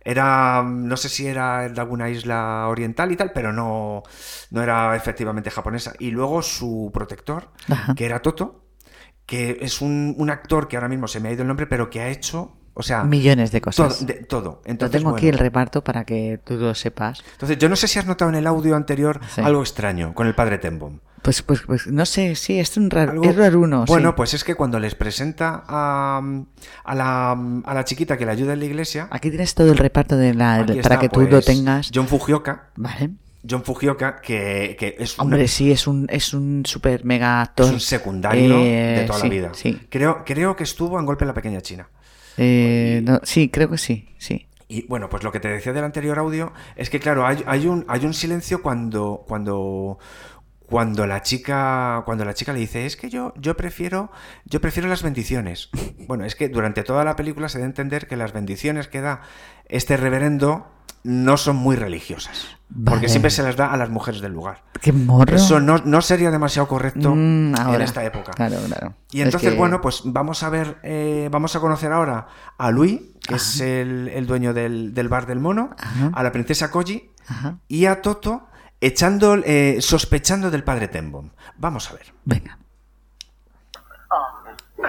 Era, no sé si era de alguna isla oriental y tal, pero no, no era efectivamente japonesa. Y luego su protector, que era Toto, que es un, actor que ahora mismo se me ha ido el nombre, pero que ha hecho o sea, millones de cosas. Todo. De, todo. Entonces, tengo aquí el reparto para que tú lo sepas. Entonces, yo no sé si has notado en el audio anterior algo extraño con el padre Tembom. Pues, pues, pues no sé, sí, es un raro, es raruno. Bueno, pues es que cuando les presenta a, a, la, a la chiquita que le ayuda en la iglesia. Aquí tienes todo el reparto de la, para que tú lo pues, tengas. John Fujioka. Vale. John Fujioka, que, que es Hombre, sí, es un, es un super mega actor. Es un secundario de eh, toda la vida. Sí. Creo, creo que estuvo en Golpe en la Pequeña China. Eh, sí, creo que sí, sí. Y bueno, pues lo que te decía del anterior audio es que, claro, hay, hay, un, hay un silencio cuando, cuando, cuando la chica cuando la chica le dice es que yo yo prefiero yo prefiero las bendiciones bueno es que durante toda la película se debe entender que las bendiciones que da este reverendo no son muy religiosas porque siempre se las da a las mujeres del lugar. Qué morro eso no, sería demasiado correcto mm, en esta época. Claro claro. Y entonces bueno pues vamos a ver eh, vamos a conocer ahora a Luis que es el, dueño del, bar del mono a la princesa Koji y a Toto echando, eh, sospechando del padre Tembom. Vamos a ver. Venga. Oh.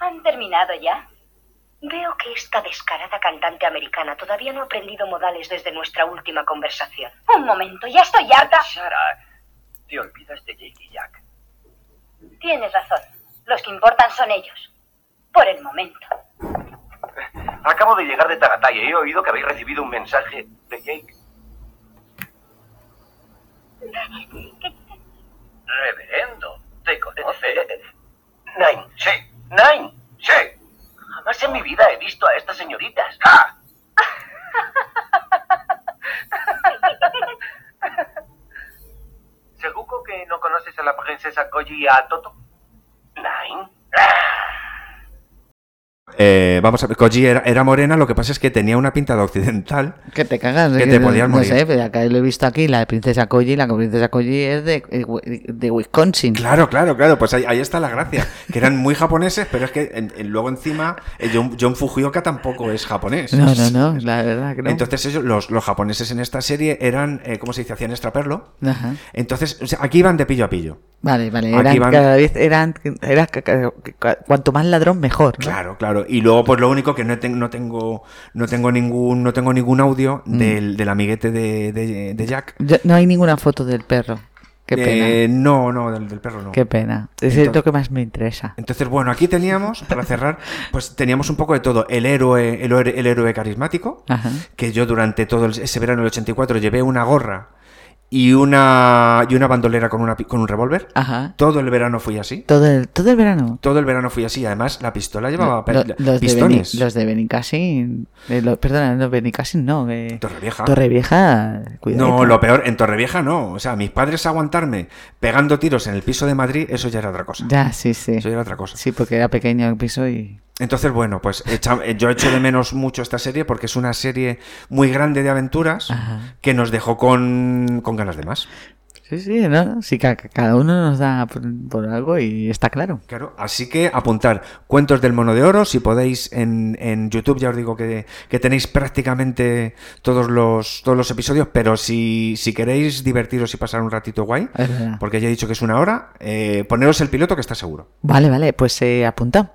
¿Han terminado ya? Veo que esta descarada cantante americana todavía no ha aprendido modales desde nuestra última conversación. Un momento, ya estoy harta. Sara, te olvidas de Jake y Jack. Tienes razón. Los que importan son ellos. Por el momento. Acabo de llegar de Tagatay y he oído que habéis recibido un mensaje de Jake. Reverendo, ¿te conoce? Nine, sí. Nine, sí. Jamás en mi vida he visto a estas señoritas. ¡Ah! ¿Seguro que no conoces a la princesa Koji y a Toto? Nine. Eh, vamos a ver, Koji era, morena, lo que pasa es que tenía una pinta de occidental. Que te cagas. Que te podías morir. No sé, pero acá lo he visto aquí, la princesa Koji, la princesa Koji es de, de Wisconsin. Claro, claro, claro, pues ahí, está la gracia. Que eran muy japoneses, pero es que luego encima eh, John, John, Fujioka tampoco es japonés. No, no, no, la verdad que no. Entonces ellos, los, los japoneses en esta serie eran, eh, ¿cómo se dice? Hacían extraperlo. Ajá. Entonces, aquí iban de pillo a pillo. Vale, vale, eran, cada vez eran, era, cuanto más ladrón mejor. Claro, claro. Y luego, pues lo único que no, no tengo, no tengo ningún, no tengo ningún audio mm. del, del, amiguete de, de, Jack. no hay ninguna foto del perro. Qué eh, pena. no, no, del, perro no. Qué pena. Es lo que más me interesa. Entonces, bueno, aquí teníamos, para cerrar, pues teníamos un poco de todo. El héroe, el, el héroe carismático, que yo durante todo ese verano del 84 llevé una gorra y una y una bandolera con una con un revólver. Ajá. Todo el verano fui así. Todo el todo el verano. Todo el verano fui así. Además la pistola llevaba los pistones. De los de Benicassin, eh, perdona, no Benicassin no, eh, Torrevieja. Torrevieja, No, lo peor en Torrevieja no, o sea, mis padres aguantarme pegando tiros en el piso de Madrid, eso ya era otra cosa. Ya, sí, sí. Eso ya era otra cosa. Sí, porque era pequeño el piso y Entonces, bueno, pues yo echo de menos mucho esta serie porque es una serie muy grande de aventuras que nos dejó con, con ganas de más. Sí, sí, ¿no? sí, cada uno nos da por, algo y está claro. Claro, así que apuntar cuentos del mono de oro, si podéis en, en YouTube, ya os digo que, que, tenéis prácticamente todos los, todos los episodios, pero si, si queréis divertiros y pasar un ratito guay, porque ya he dicho que es una hora, eh, poneros el piloto que está seguro. Vale, vale, pues eh, apunta.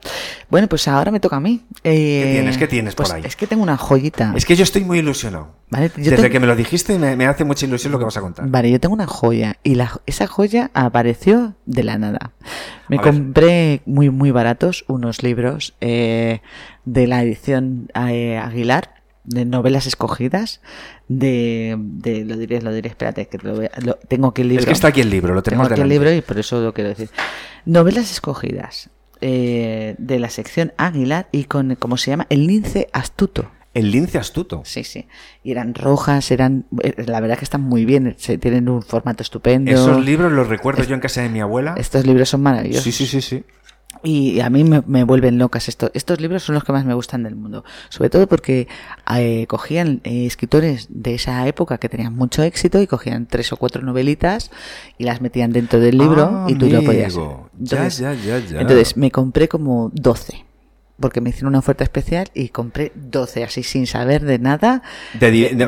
Bueno, pues ahora me toca a mí. Eh, ¿Qué tienes? ¿Qué tienes pues por ahí? Es que tengo una joyita. Es que yo estoy muy ilusionado. Desde que me lo dijiste me, me hace mucha ilusión lo que vas a contar. Vale, yo tengo una joya y la, esa joya apareció de la nada. Me compré muy, muy baratos unos libros eh, de la edición eh, Aguilar, de novelas escogidas, de, de, lo diré, lo diré, espérate, que lo, tengo aquí el libro. Es que está aquí el libro, lo tenemos tengo aquí el libro y por eso lo quiero decir. Novelas escogidas eh, de la sección Aguilar y con, ¿cómo se llama? El lince astuto. El lince astuto. Sí, sí. Y eran rojas, eran. Eh, la verdad que están muy bien, se, tienen un formato estupendo. Esos libros los recuerdo yo en casa de mi abuela. Estos libros son maravillosos. Sí, sí, sí, sí. Y a mí me, vuelven locas estos. Estos libros son los que más me gustan del mundo. Sobre todo porque eh, cogían eh, escritores de esa época que tenían mucho éxito y cogían tres o cuatro novelitas y las metían dentro del libro ah, y tú lo podías. Entonces, ya, ya, ya, entonces me compré como doce porque me hicieron una oferta especial y compré 12 así sin saber de nada.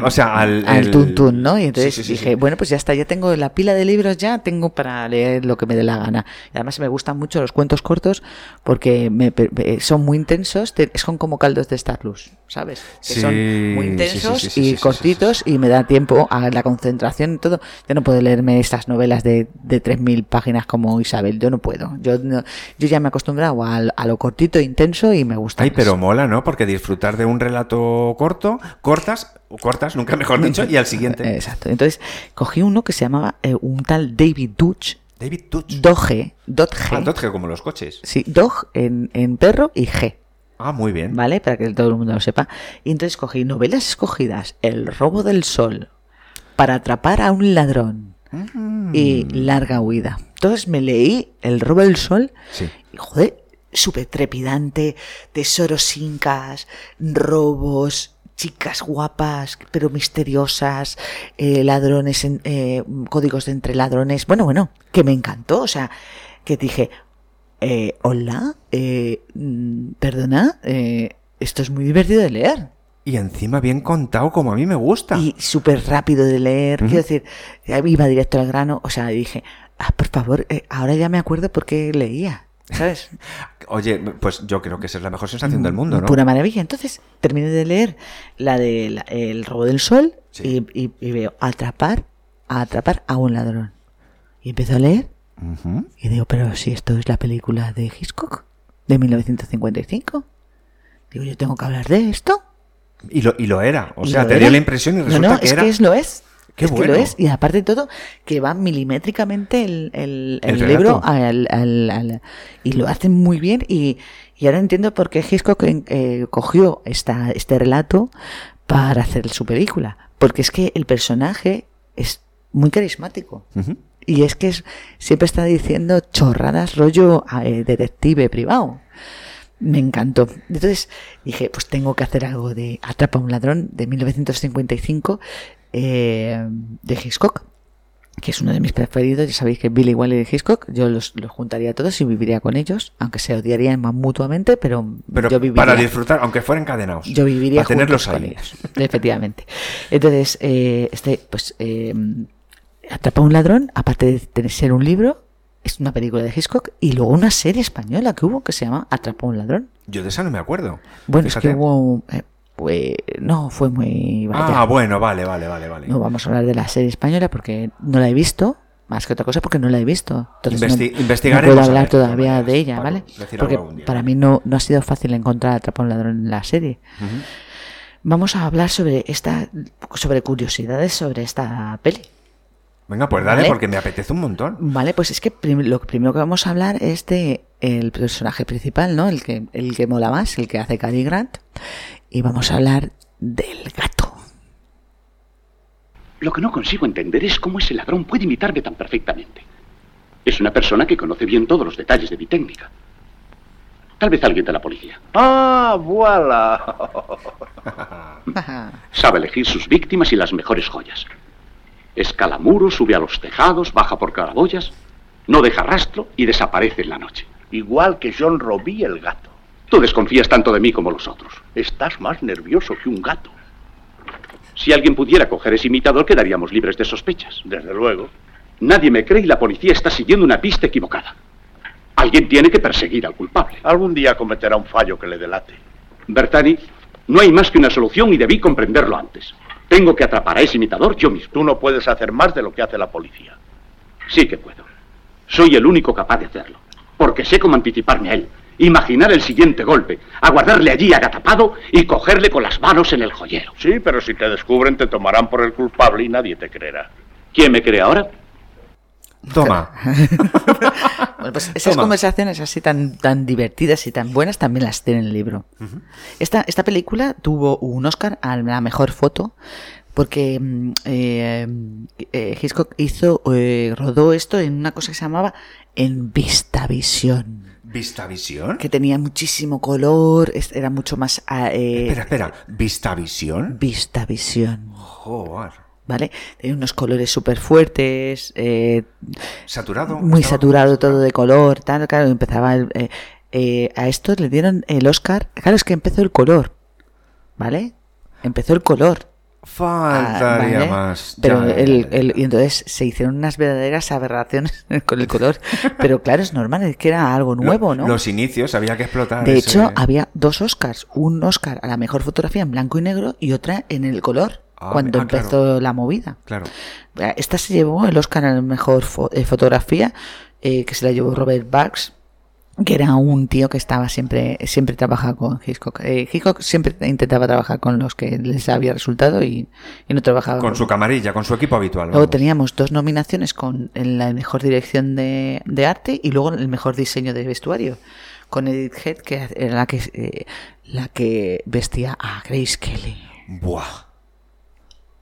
o sea, al, al tuntún, ¿no? Y entonces dije, bueno, pues ya está, ya tengo la pila de libros, ya tengo para leer lo que me dé la gana. Y además me gustan mucho los cuentos cortos porque me, son muy intensos, son como caldos de Starlus, ¿sabes? Que son muy intensos y cortitos y me da tiempo a la concentración y todo. Yo no puedo leerme estas novelas de, de 3.000 páginas como Isabel, yo no puedo. Yo, yo ya me he acostumbrado a, a lo cortito e intenso y me gusta. Ay, pero mola, ¿no? Porque disfrutar de un relato corto, cortas, cortas, nunca mejor dicho, y al siguiente. Exacto. Entonces, cogí uno que se llamaba eh, un tal David Dutch. David Dutch. Doge. Dot Ah, Dot como los coches. Sí, Dog en, en perro y G. Ah, muy bien. ¿Vale? Para que todo el mundo lo sepa. Y entonces cogí novelas escogidas, El robo del sol, para atrapar a un ladrón y mm. Larga huida. Entonces me leí El robo del sol sí. y joder, súper trepidante, tesoros incas, robos, chicas guapas pero misteriosas, eh, ladrones, en, eh, códigos de entre ladrones. Bueno, bueno, que me encantó. O sea, que dije, eh, hola, mm, perdona, esto es muy divertido de leer. Y encima bien contado como a mí me gusta. Y súper rápido de leer. Quiero decir, iba directo al grano. O sea, dije, ah, por favor, ahora ya me acuerdo por qué leía. ¿Sabes? Oye, pues yo creo que esa es la mejor sensación del mundo, ¿no? Pura maravilla. Entonces terminé de leer la de El robo del sol y, veo atrapar, a atrapar a un ladrón. Y empiezo a leer y digo, pero si esto es la película de Hitchcock de 1955. Digo, yo tengo que hablar de esto. Y lo, y lo era. O sea, te dio la impresión y resulta no, no, que es era... que es, lo es. Qué es bueno. que lo es. Y aparte de todo, que va milimétricamente el, el, el, libro al, y lo hacen muy bien. Y, y ahora entiendo por qué Hitchcock eh, cogió esta, este relato para hacer su película. Porque es que el personaje es muy carismático. Y es que es, siempre está diciendo chorradas rollo eh, detective privado. Me encantó. Entonces dije, pues tengo que hacer algo de Atrapa a un ladrón de 1955 eh, de Hitchcock, que es uno de mis preferidos. Ya sabéis que Billy Wiley de Hitchcock, yo los, juntaría todos y viviría con ellos, aunque se odiarían más mutuamente, pero, yo viviría. Para disfrutar, aunque fueran encadenados. Yo viviría para tenerlos con ellos. Efectivamente. Entonces, eh, este, pues, eh, Atrapa a un ladrón, aparte de ser un libro, es una película de Hitchcock y luego una serie española que hubo que se llama Atrapa a un ladrón. Yo de esa no me acuerdo. Bueno, es que hubo. Eh, pues no, fue muy... Ah, bueno, vale, vale, vale, vale. No vamos a hablar de la serie española porque no la he visto, más que otra cosa porque no la he visto. Entonces no, puedo hablar todavía de ella, ¿vale? Porque para mí no, no ha sido fácil encontrar Atrapa un ladrón en la serie. Vamos a hablar sobre esta, sobre curiosidades sobre esta peli. Venga, pues dale, porque me apetece un montón. Vale, pues es que lo primero que vamos a hablar es de el personaje principal, ¿no? El que, el que mola más, el que hace Cary Grant y vamos a hablar del gato. Lo que no consigo entender es cómo ese ladrón puede imitarme tan perfectamente. Es una persona que conoce bien todos los detalles de mi técnica. Tal vez alguien de la policía. Ah, voilà. Sabe elegir sus víctimas y las mejores joyas. Escala muros, sube a los tejados, baja por carabollas, no deja rastro y desaparece en la noche. Igual que John Robbie el gato. Tú desconfías tanto de mí como los otros. Estás más nervioso que un gato. Si alguien pudiera coger ese imitador, quedaríamos libres de sospechas. Desde luego. Nadie me cree y la policía está siguiendo una pista equivocada. Alguien tiene que perseguir al culpable. Algún día cometerá un fallo que le delate. Bertani, no hay más que una solución y debí comprenderlo antes. Tengo que atrapar a ese imitador yo mismo. Tú no puedes hacer más de lo que hace la policía. Sí que puedo. Soy el único capaz de hacerlo. Porque sé cómo anticiparme a él. Imaginar el siguiente golpe, aguardarle allí agazapado y cogerle con las manos en el joyero. Sí, pero si te descubren te tomarán por el culpable y nadie te creerá. ¿Quién me cree ahora? Toma. bueno, pues esas conversaciones así tan, tan divertidas y tan buenas también las tiene en el libro. esta, esta película tuvo un Oscar a la mejor foto porque mm, eh, eh, Hitchcock hizo, eh, rodó esto en una cosa que se llamaba en Vistavisión. ¿Vistavisión? Que tenía muchísimo color, era mucho más... espera, espera, ¿Vistavisión? Vistavisión. Joder. ¿vale? Tenía unos colores súper fuertes. Eh, ¿Saturado? Muy saturado todo de color, tal, claro, empezaba eh, eh, a esto le dieron el Oscar, claro, es que empezó el color, ¿vale? Empezó el color. Faltaría ah, más. Pero el, y entonces se hicieron unas verdaderas aberraciones con el color. Pero claro, es normal, es que era algo nuevo, ¿no? Los inicios había que explotar. De hecho, había dos Oscars. Un Oscar a la mejor fotografía en blanco y negro y otra en el color. Ah, cuando ah, empezó la movida. Claro. Esta se llevó el Oscar a la mejor eh, fotografía, eh, que se la llevó Robert Bugs, que era un tío que estaba siempre, siempre trabajaba con Hitchcock. Eh, Hitchcock siempre intentaba trabajar con los que les había resultado y, no trabajaba con, su camarilla, con su equipo habitual. Luego teníamos dos nominaciones con la mejor dirección de, arte y luego el mejor diseño de vestuario con Edith Head, que era la que, la que vestía a Grace Kelly. Buah.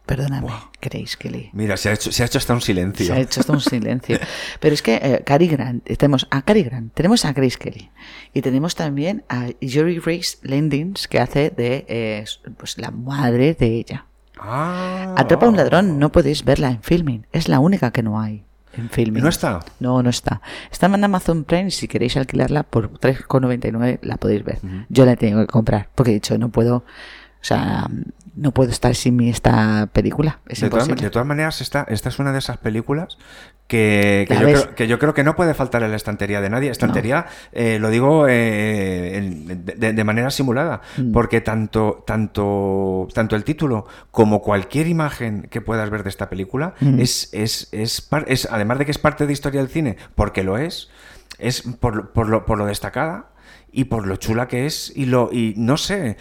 Perdóname, ¿creéis que le... Mira, se ha, hecho, se ha hecho hasta un silencio. Se ha hecho hasta un silencio. Pero es que eh, Cary Grant, tenemos a Cary Grant, tenemos a Grace Kelly y tenemos también a Jory Grace Landings que hace de eh, pues, la madre de ella. Ah. Atrapa a un ladrón, no podéis verla en filming. Es la única que no hay en filming. ¿No está? No, no está. Está en Amazon Prime si queréis alquilarla por 3,99 la podéis ver. Yo la tengo que comprar porque he dicho no puedo... O sea, no puedo estar sin mí esta película. Es de, todas, de, todas, maneras, esta, esta es una de esas películas que, que, yo creo, que, yo creo, que no puede faltar en la estantería de nadie. Estantería, eh, lo digo eh, de, manera simulada, mm. porque tanto, tanto, tanto el título como cualquier imagen que puedas ver de esta película mm. es, es, es, es, además de que es parte de historia del cine, porque lo es, es por, por, lo, por lo destacada y por lo chula que es y lo y no sé.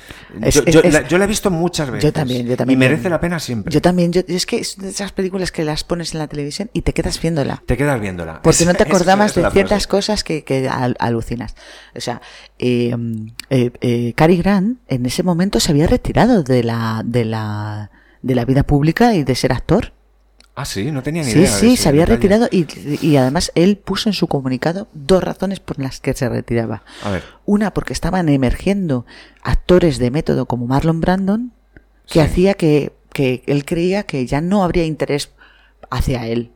Yo, la, he visto muchas veces yo también yo también. y merece la pena siempre. Yo también yo, es que es de esas películas que las pones en la televisión y te quedas viéndola. Te quedas viéndola. Porque no te acordabas de ciertas cosas que, que alucinas. O sea eh, eh, eh, Cary Grant en ese momento se había retirado de la de la de la vida pública y de ser actor Ah, sí, no tenía ni idea. Sí, sí, se había retirado y, y, además él puso en su comunicado dos razones por las que se retiraba. A ver. Una, porque estaban emergiendo actores de método como Marlon Brandon, que hacía que, que él creía que ya no habría interés hacia él.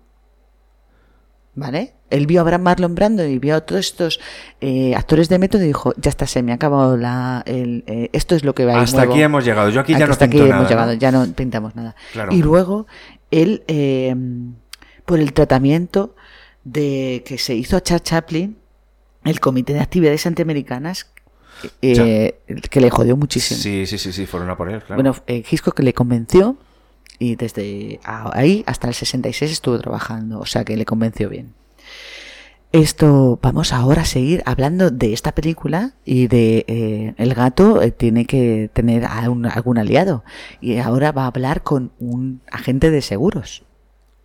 ¿Vale? Él vio a Marlon Brandon y vio a todos estos eh, actores de método y dijo, ya está, se me ha acabado la, el, eh, esto es lo que va a Hasta aquí hemos llegado, yo aquí ya no hasta aquí hemos llegado, ya no pintamos nada. Y luego él, eh, por el tratamiento de que se hizo a Charles Chaplin, el Comité de Actividades Antiamericanas, eh, que le jodió muchísimo. Sí, sí, sí, sí, fueron a por él, claro. Bueno, eh, que le convenció y desde ahí hasta el 66 estuvo trabajando, o sea que le convenció bien. Esto, vamos ahora a seguir hablando de esta película y de eh, el gato eh, tiene que tener algún aliado y ahora va a hablar con un agente de seguros.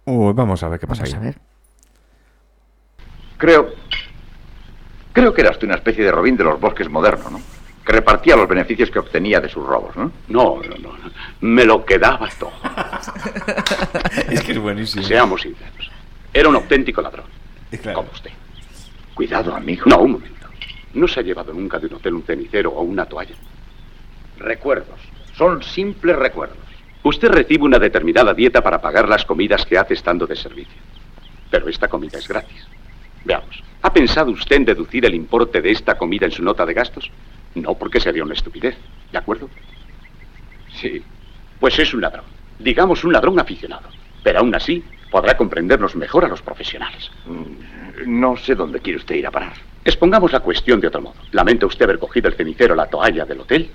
vamos a ver qué pasa vamos A ver. Creo, creo que eras tú una especie de Robin de los bosques modernos, ¿no? Que repartía los beneficios que obtenía de sus robos, ¿no? No, no, no. Me lo quedaba todo. es que es buenísimo. Seamos sinceros. Era un auténtico ladrón. Como usted. Cuidado, amigo. No, un momento. ¿No se ha llevado nunca de un hotel un cenicero o una toalla? Recuerdos. Son simples recuerdos. Usted recibe una determinada dieta para pagar las comidas que hace estando de servicio. Pero esta comida es gratis. Veamos, ¿ha pensado usted en deducir el importe de esta comida en su nota de gastos? No, porque sería una estupidez, ¿de acuerdo? Sí. Pues es un ladrón. Digamos un ladrón aficionado. Pero aún así, podrá comprendernos mejor a los profesionales. Mm, no sé dónde quiere usted ir a parar. Expongamos la cuestión de otro modo. ¿Lamenta usted haber cogido el cenicero la toalla del hotel?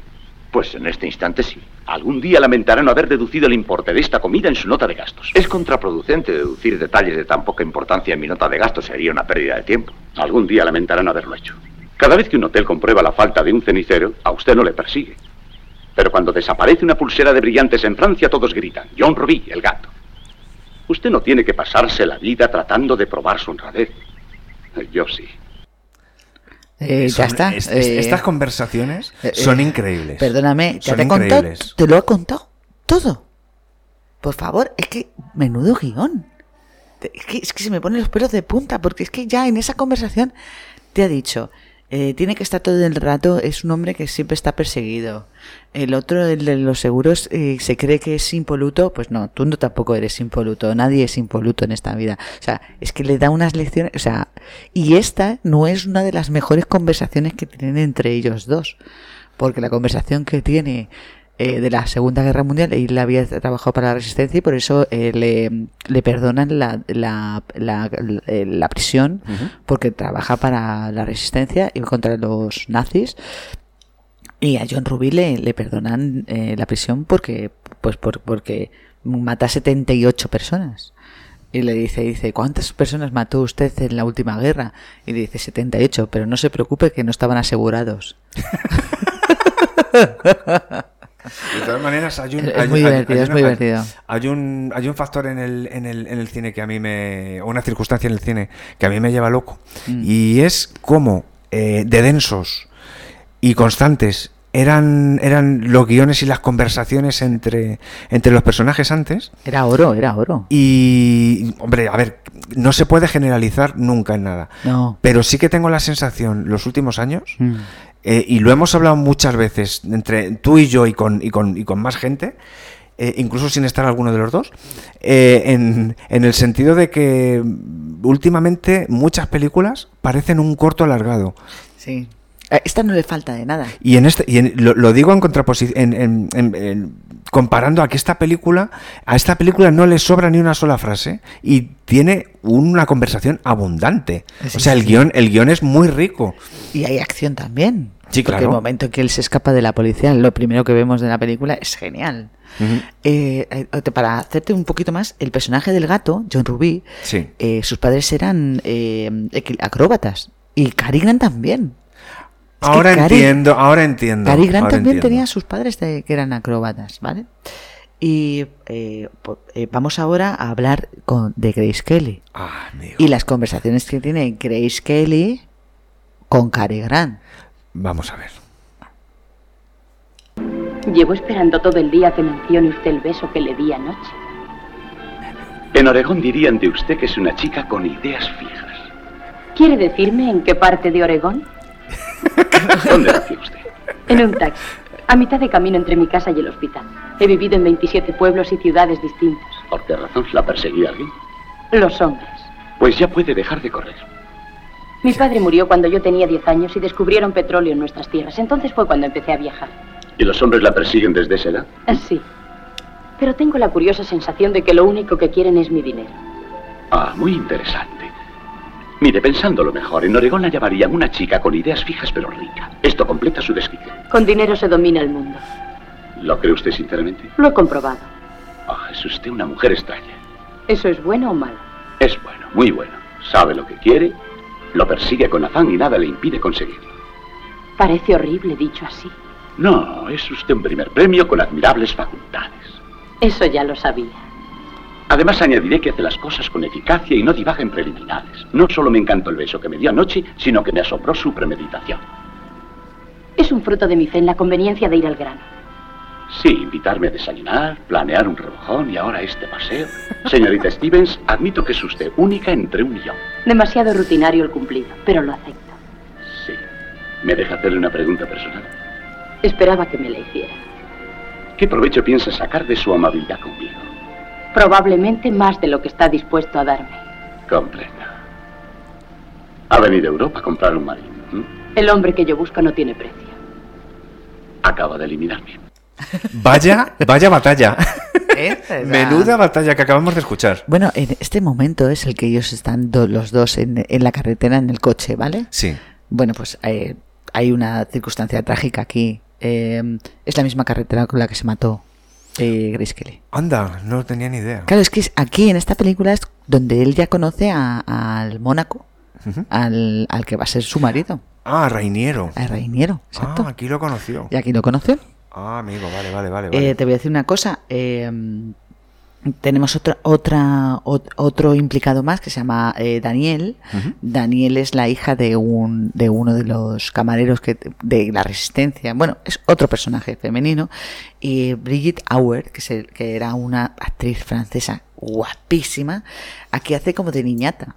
Pues en este instante sí. Algún día lamentará no haber deducido el importe de esta comida en su nota de gastos. Es contraproducente deducir detalles de tan poca importancia en mi nota de gastos. Sería una pérdida de tiempo. Algún día lamentará no haberlo hecho. Cada vez que un hotel comprueba la falta de un cenicero, a usted no le persigue. Pero cuando desaparece una pulsera de brillantes en Francia, todos gritan, John Robí, el gato. Usted no tiene que pasarse la vida tratando de probar su honradez. Yo sí. Eh, ya está. Eh, estas conversaciones eh, son increíbles. Perdóname, ¿te, te, contado, ¿te lo he contado todo? Por favor, es que menudo guion. Es que, es que se me ponen los pelos de punta, porque es que ya en esa conversación te ha dicho, eh, tiene que estar todo el rato, es un hombre que siempre está perseguido. El otro, el de los seguros, eh, se cree que es impoluto, pues no, tú no tampoco eres impoluto, nadie es impoluto en esta vida. O sea, es que le da unas lecciones, o sea, y esta no es una de las mejores conversaciones que tienen entre ellos dos, porque la conversación que tiene eh, de la Segunda Guerra Mundial. Él había trabajado para la resistencia y por eso eh, le, le, perdonan la, la, la, eh, la prisión porque trabaja para la resistencia y contra los nazis. Y a John Ruby le, le perdonan la prisión porque, pues por, porque mata 78 personas. Y le dice, dice, ¿cuántas personas mató usted en la última guerra? Y le dice 78, pero no se preocupe que no estaban asegurados. De todas maneras, hay un. muy divertido, es muy divertido. Hay un, hay un factor en el, en, el, en el cine que a mí me. o una circunstancia en el cine que a mí me lleva loco. Mm. Y es cómo eh, de densos y constantes eran, eran los guiones y las conversaciones entre, entre los personajes antes. Era oro, era oro. Y, hombre, a ver, no se puede generalizar nunca en nada. No. Pero sí que tengo la sensación, los últimos años, mm. Eh, y lo hemos hablado muchas veces entre tú y yo y con, y con, y con más gente, eh, incluso sin estar alguno de los dos, eh, en, en, el sentido de que últimamente muchas películas parecen un corto alargado. Sí. A esta no le falta de nada. Y en este, y lo, digo en contraposición, en, comparando a que esta película, a esta película no le sobra ni una sola frase y tiene una conversación abundante. o sea, el guion, el guion es muy rico. Y hay acción también. Sí, Porque el momento en que él se escapa de la policía, lo primero que vemos de la película es genial. Eh, eh, para hacerte un poquito más, el personaje del gato, John Ruby, eh, sus padres eran acróbatas. Y Cary Grant también. ahora entiendo, ahora entiendo. Cary Grant también tenía sus padres que eran acróbatas, ¿vale? Y vamos ahora a hablar con, de Grace Kelly. Ah, y las conversaciones que tiene Grace Kelly con Cary Grant. Vamos a ver. Llevo esperando todo el día que mencione usted el beso que le di anoche. En Oregón dirían de usted que es una chica con ideas fijas. ¿Quiere decirme en qué parte de Oregón? ¿Dónde nació usted? En un taxi, a mitad de camino entre mi casa y el hospital. He vivido en 27 pueblos y ciudades distintos. ¿Por qué razón la perseguía alguien? Los hombres. Pues ya puede dejar de correr. Mi padre murió cuando yo tenía 10 años y descubrieron petróleo en nuestras tierras. Entonces fue cuando empecé a viajar. ¿Y los hombres la persiguen desde esa edad? Ah, sí. Pero tengo la curiosa sensación de que lo único que quieren es mi dinero. Ah, muy interesante. Mire, pensándolo mejor, en Oregón la llamarían una chica con ideas fijas pero rica. Esto completa su descripción. Con dinero se domina el mundo. ¿Lo cree usted sinceramente? Lo he comprobado. Ah, es usted una mujer extraña. ¿Eso es bueno o malo? Es bueno, muy bueno. Sabe lo que quiere lo persigue con afán y nada le impide conseguirlo. Parece horrible dicho así. No, es usted un primer premio con admirables facultades. Eso ya lo sabía. Además añadiré que hace las cosas con eficacia y no divaga en preliminares. No solo me encantó el beso que me dio anoche, sino que me asombró su premeditación. Es un fruto de mi fe en la conveniencia de ir al grano. Sí, invitarme a desayunar, planear un rebujón y ahora este paseo. Señorita Stevens, admito que es usted única entre un millón. Demasiado rutinario el cumplido, pero lo acepto. Sí. ¿Me deja hacerle una pregunta personal? Esperaba que me la hiciera. ¿Qué provecho piensa sacar de su amabilidad conmigo? Probablemente más de lo que está dispuesto a darme. Comprendo. Ha venido a Europa a comprar un marido. El hombre que yo busco no tiene precio. Acaba de eliminarme. Vaya, vaya batalla. Menuda batalla que acabamos de escuchar. Bueno, en este momento es el que ellos están los dos en, la carretera, en el coche, ¿vale? Sí. Bueno, pues eh, hay una circunstancia trágica aquí. Eh, es la misma carretera con la que se mató eh, Grace Kelly. Anda, no tenía ni idea. Claro, es que aquí en esta película es donde él ya conoce al Mónaco, al, que va a ser su marido. Ah, Reiniero. A Reiniero, exacto. Ah, aquí lo conoció. Y aquí lo conoció. Ah, amigo, vale, vale, vale. Eh, te voy a decir una cosa. Eh, tenemos otra, otra, otro implicado más que se llama eh, Daniel. Daniel es la hija de un, de uno de los camareros que, de la resistencia. Bueno, es otro personaje femenino. Y Brigitte Auer, que, que era una actriz francesa guapísima, aquí hace como de niñata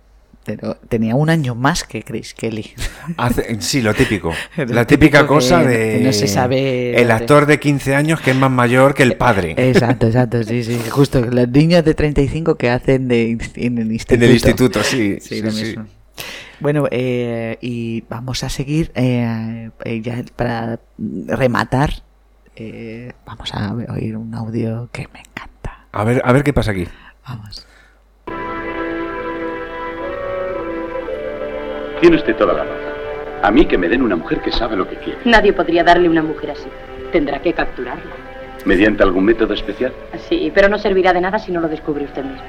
pero tenía un año más que Chris Kelly. sí, lo típico. la típica cosa de. no se sabe. El actor de 15 años que es más mayor que el padre. Exacto, exacto, sí, sí. Justo, los niños de 35 que hacen de, en el instituto. En el instituto, sí. sí, lo mismo. Bueno, eh, y vamos a seguir eh, eh, ya para rematar. vamos a oír un audio que me encanta. A ver, a ver qué pasa aquí. Vamos. Tiene usted toda la razón. A mí que me den una mujer que sabe lo que quiere. Nadie podría darle una mujer así. Tendrá que capturarla. ¿Mediante algún método especial? Sí, pero no servirá de nada si no lo descubre usted mismo.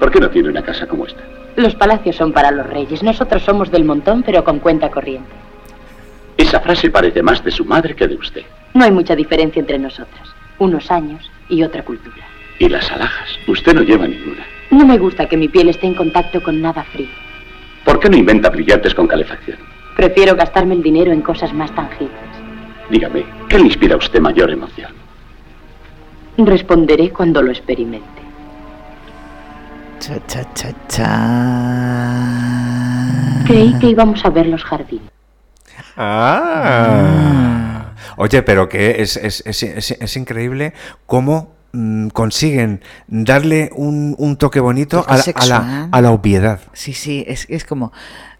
¿Por qué no tiene una casa como esta? Los palacios son para los reyes. Nosotros somos del montón, pero con cuenta corriente. Esa frase parece más de su madre que de usted. No hay mucha diferencia entre nosotras. Unos años y otra cultura. ¿Y las alhajas? Usted no lleva ninguna. No me gusta que mi piel esté en contacto con nada frío. ¿Por qué no inventa brillantes con calefacción? Prefiero gastarme el dinero en cosas más tangibles. Dígame, ¿qué le inspira a usted mayor emoción? Responderé cuando lo experimente. Cha, cha, cha, cha. Creí que íbamos a ver los jardines. Ah. Oye, pero que es, es, es, es increíble cómo Mm, consiguen darle un, toque bonito a, la, a, la, obviedad. Sí, sí, es, es como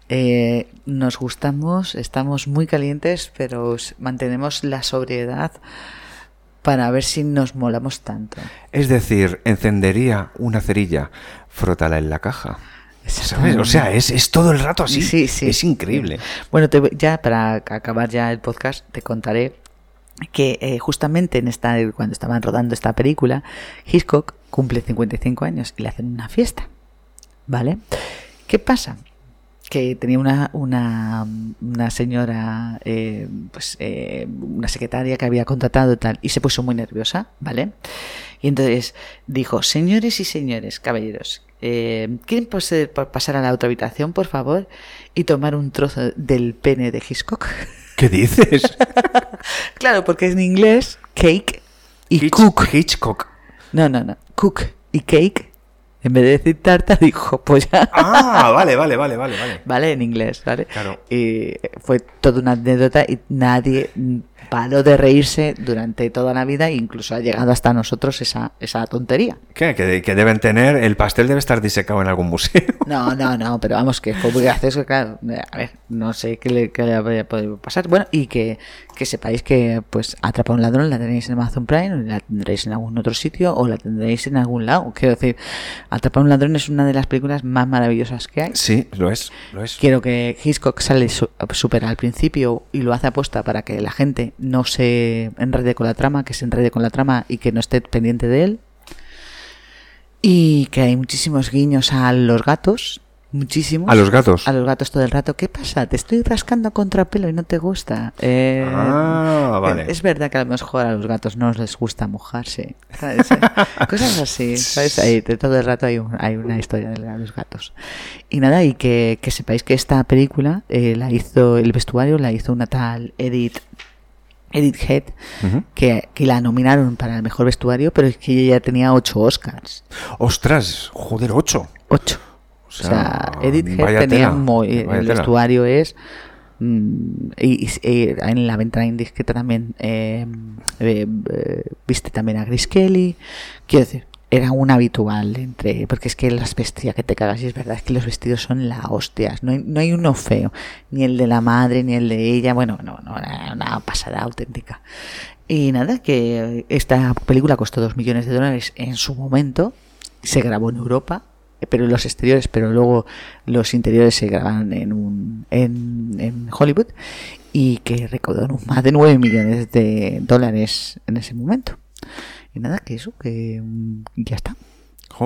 eh, nos gustamos, estamos muy calientes, pero mantenemos la sobriedad para ver si nos molamos tanto. Es decir, encendería una cerilla, frótala en la caja. O sea, es, es, todo el rato así. Sí, sí, es increíble. Bueno, ya para acabar ya el podcast, te contaré que eh, justamente en esta, cuando estaban rodando esta película, Hitchcock cumple 55 años y le hacen una fiesta. ¿Vale? ¿Qué pasa? Que tenía una, una, una señora, eh, pues eh, una secretaria que había contratado tal, y se puso muy nerviosa, ¿vale? Y entonces dijo, señores y señores, caballeros, ¿quieren pasar a la otra habitación, por favor? Y tomar un trozo del pene de Hitchcock. ¿Qué dices? claro, porque en inglés cake y cook. Hitchcock. No, no, no. Cook y cake. En vez de decir tarta, dijo ya. Ah, vale, vale, vale, vale, vale. Vale, en inglés, ¿vale? Claro. Y fue toda una anécdota y nadie paró de reírse durante toda la vida e incluso ha llegado hasta nosotros esa, esa tontería. ¿Qué? Que, deben tener, el pastel debe estar disecado en algún museo. No, no, no, pero vamos, que fue muy gracioso, claro. A ver, no sé qué le, qué le habría podido pasar. Bueno, y que, que sepáis que, pues, Atrapa a un ladrón la tenéis en Amazon Prime, la tendréis en algún otro sitio o la tendréis en algún lado. Quiero decir, Atrapa a un ladrón es una de las películas más maravillosas que hay. Sí, lo es, lo es. Quiero que Hitchcock sale súper al principio y lo hace aposta para que la gente no se enrede con la trama, que se enrede con la trama y que no esté pendiente de él. Y que hay muchísimos guiños a los gatos, muchísimos. A los gatos. A los gatos todo el rato. ¿Qué pasa? Te estoy rascando contra pelo y no te gusta. Eh, ah, vale. Es verdad que a lo mejor a los gatos no les gusta mojarse. Cosas así. ¿sabes? Ahí, todo el rato hay, hay una historia de los gatos. Y nada, y que, que sepáis que esta película eh, la hizo, el vestuario la hizo una tal Edith Edith Head, que, la nominaron para el mejor vestuario, pero es que ella ya tenía ocho Oscars. ¡Ostras! Joder, ocho. Ocho. O sea, Edith Head tenía muy, el vestuario es mm, y, en la ventana indiscreta también eh, eh, eh, viste también a Grace Kelly quiero decir era un habitual entre porque es que las vestidas que te cagas y es verdad que los vestidos son la hostias no hay, no hay uno feo ni el de la madre ni el de ella bueno no no era una pasada auténtica. Y nada que esta película costó dos millones de dólares en su momento se grabó en Europa pero los exteriores pero luego los interiores se graban en un en, en Hollywood y que recaudó más de nueve millones de dólares en ese momento y nada, que eso, que mm, ya está.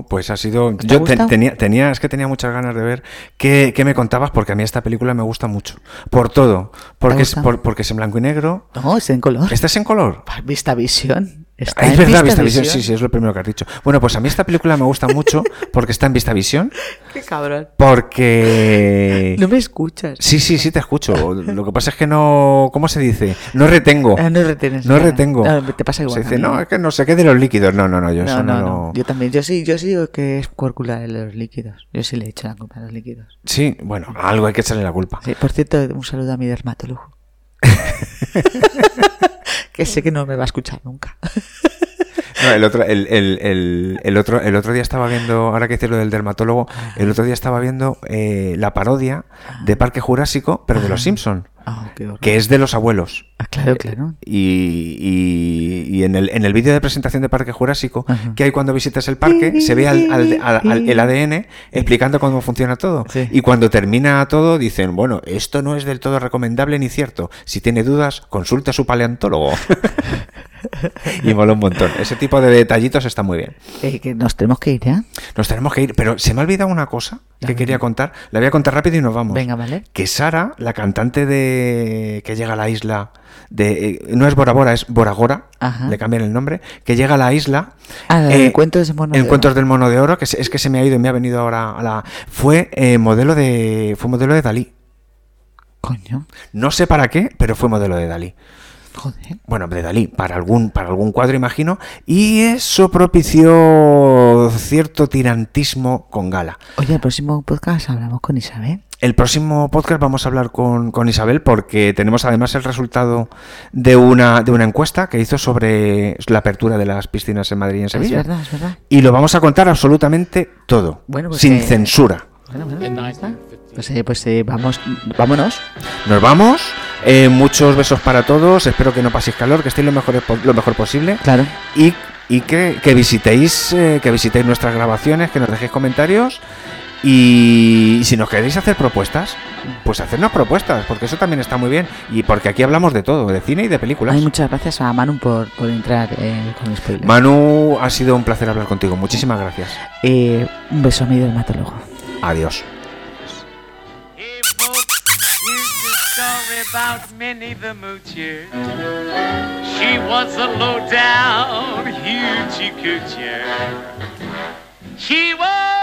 pues ha sido. Yo tenía, tenía, es que tenía muchas ganas de ver qué, qué, me contabas, porque a mí esta película me gusta mucho. Por todo. Porque es, porque es en blanco y negro. No, es en color. ¿Esta es en color? Vista visión. Está es verdad, Vista, Visión. Sí, sí, es lo primero que has dicho. Bueno, pues a mí esta película me gusta mucho porque está en Vista Visión. Qué cabrón. Porque. No me escuchas. Sí, sí, sí, te escucho. Lo que pasa es que no. ¿Cómo se dice? No retengo. Ah, no retenes. No retengo. te pasa igual. Se dice, no, es que no sé qué de los líquidos. No, no, no, yo no, no, no, Yo también, yo sí, yo sí digo que es culpa de los líquidos. Yo sí le he hecho la culpa a los líquidos. Sí, bueno, algo hay que echarle la culpa. Sí, por cierto, un saludo a mi dermatólogo. que sé que no me va a escuchar nunca. No, el otro, el, el, el, otro, el otro día estaba viendo, ahora que dices lo del dermatólogo, el otro día estaba viendo eh, la parodia de Parque Jurásico, pero de los Simpson. Ah, que es de los abuelos. Ah, claro, claro. Y, y, en, el, en el vídeo de presentación de Parque Jurásico, que hay cuando visitas el parque, se ve al, al, el ADN explicando cómo funciona todo. Y cuando termina todo, dicen, bueno, esto no es del todo recomendable ni cierto. Si tiene dudas, consulte a su paleontólogo. y mola un montón. Ese tipo de detallitos está muy bien. Eh, que nos tenemos que ir, ¿eh? Nos tenemos que ir, pero se me ha olvidado una cosa que quería contar. La voy a contar rápido y nos vamos. Venga, vale. Que Sara, la cantante de que llega a la isla de eh, no es Bora Bora, es Boragora, le cambian el nombre, que llega a la isla. Ah, eh, Encuentros, del Mono Encuentros del Mono de Oro, que es, que se me ha ido y me ha venido ahora a la fue eh, modelo de fue modelo de Dalí. Coño. No sé para qué, pero fue modelo de Dalí. Joder. Bueno, de Dalí, para algún, para algún cuadro, imagino. Y eso propició cierto tirantismo con Gala. Oye, el próximo podcast hablamos con Isabel. El próximo podcast vamos a hablar con, Isabel porque tenemos además el resultado de una, de una encuesta que hizo sobre la apertura de las piscinas en Madrid y en Sevilla. Es verdad, es verdad. Y lo vamos a contar absolutamente todo, bueno, pues sin censura. Bueno, bueno, pues, eh, pues eh, vamos, vámonos. Nos vamos. Eh, muchos besos para todos. Espero que no paséis calor, que estéis lo mejor, lo mejor posible. Claro. Y, y que, que, visitéis, que visitéis nuestras grabaciones, que nos dejéis comentarios. Y, si nos queréis hacer propuestas, pues hacernos propuestas, porque eso también está muy bien. Y porque aquí hablamos de todo, de cine y de películas. muchas gracias a Manu por, por entrar eh, con spoilers. Manu, ha sido un placer hablar contigo. Muchísimas gracias. Eh, un beso a mi dermatólogo. Adiós. about Minnie the Moocher. She was a low-down hoochie coocher. She was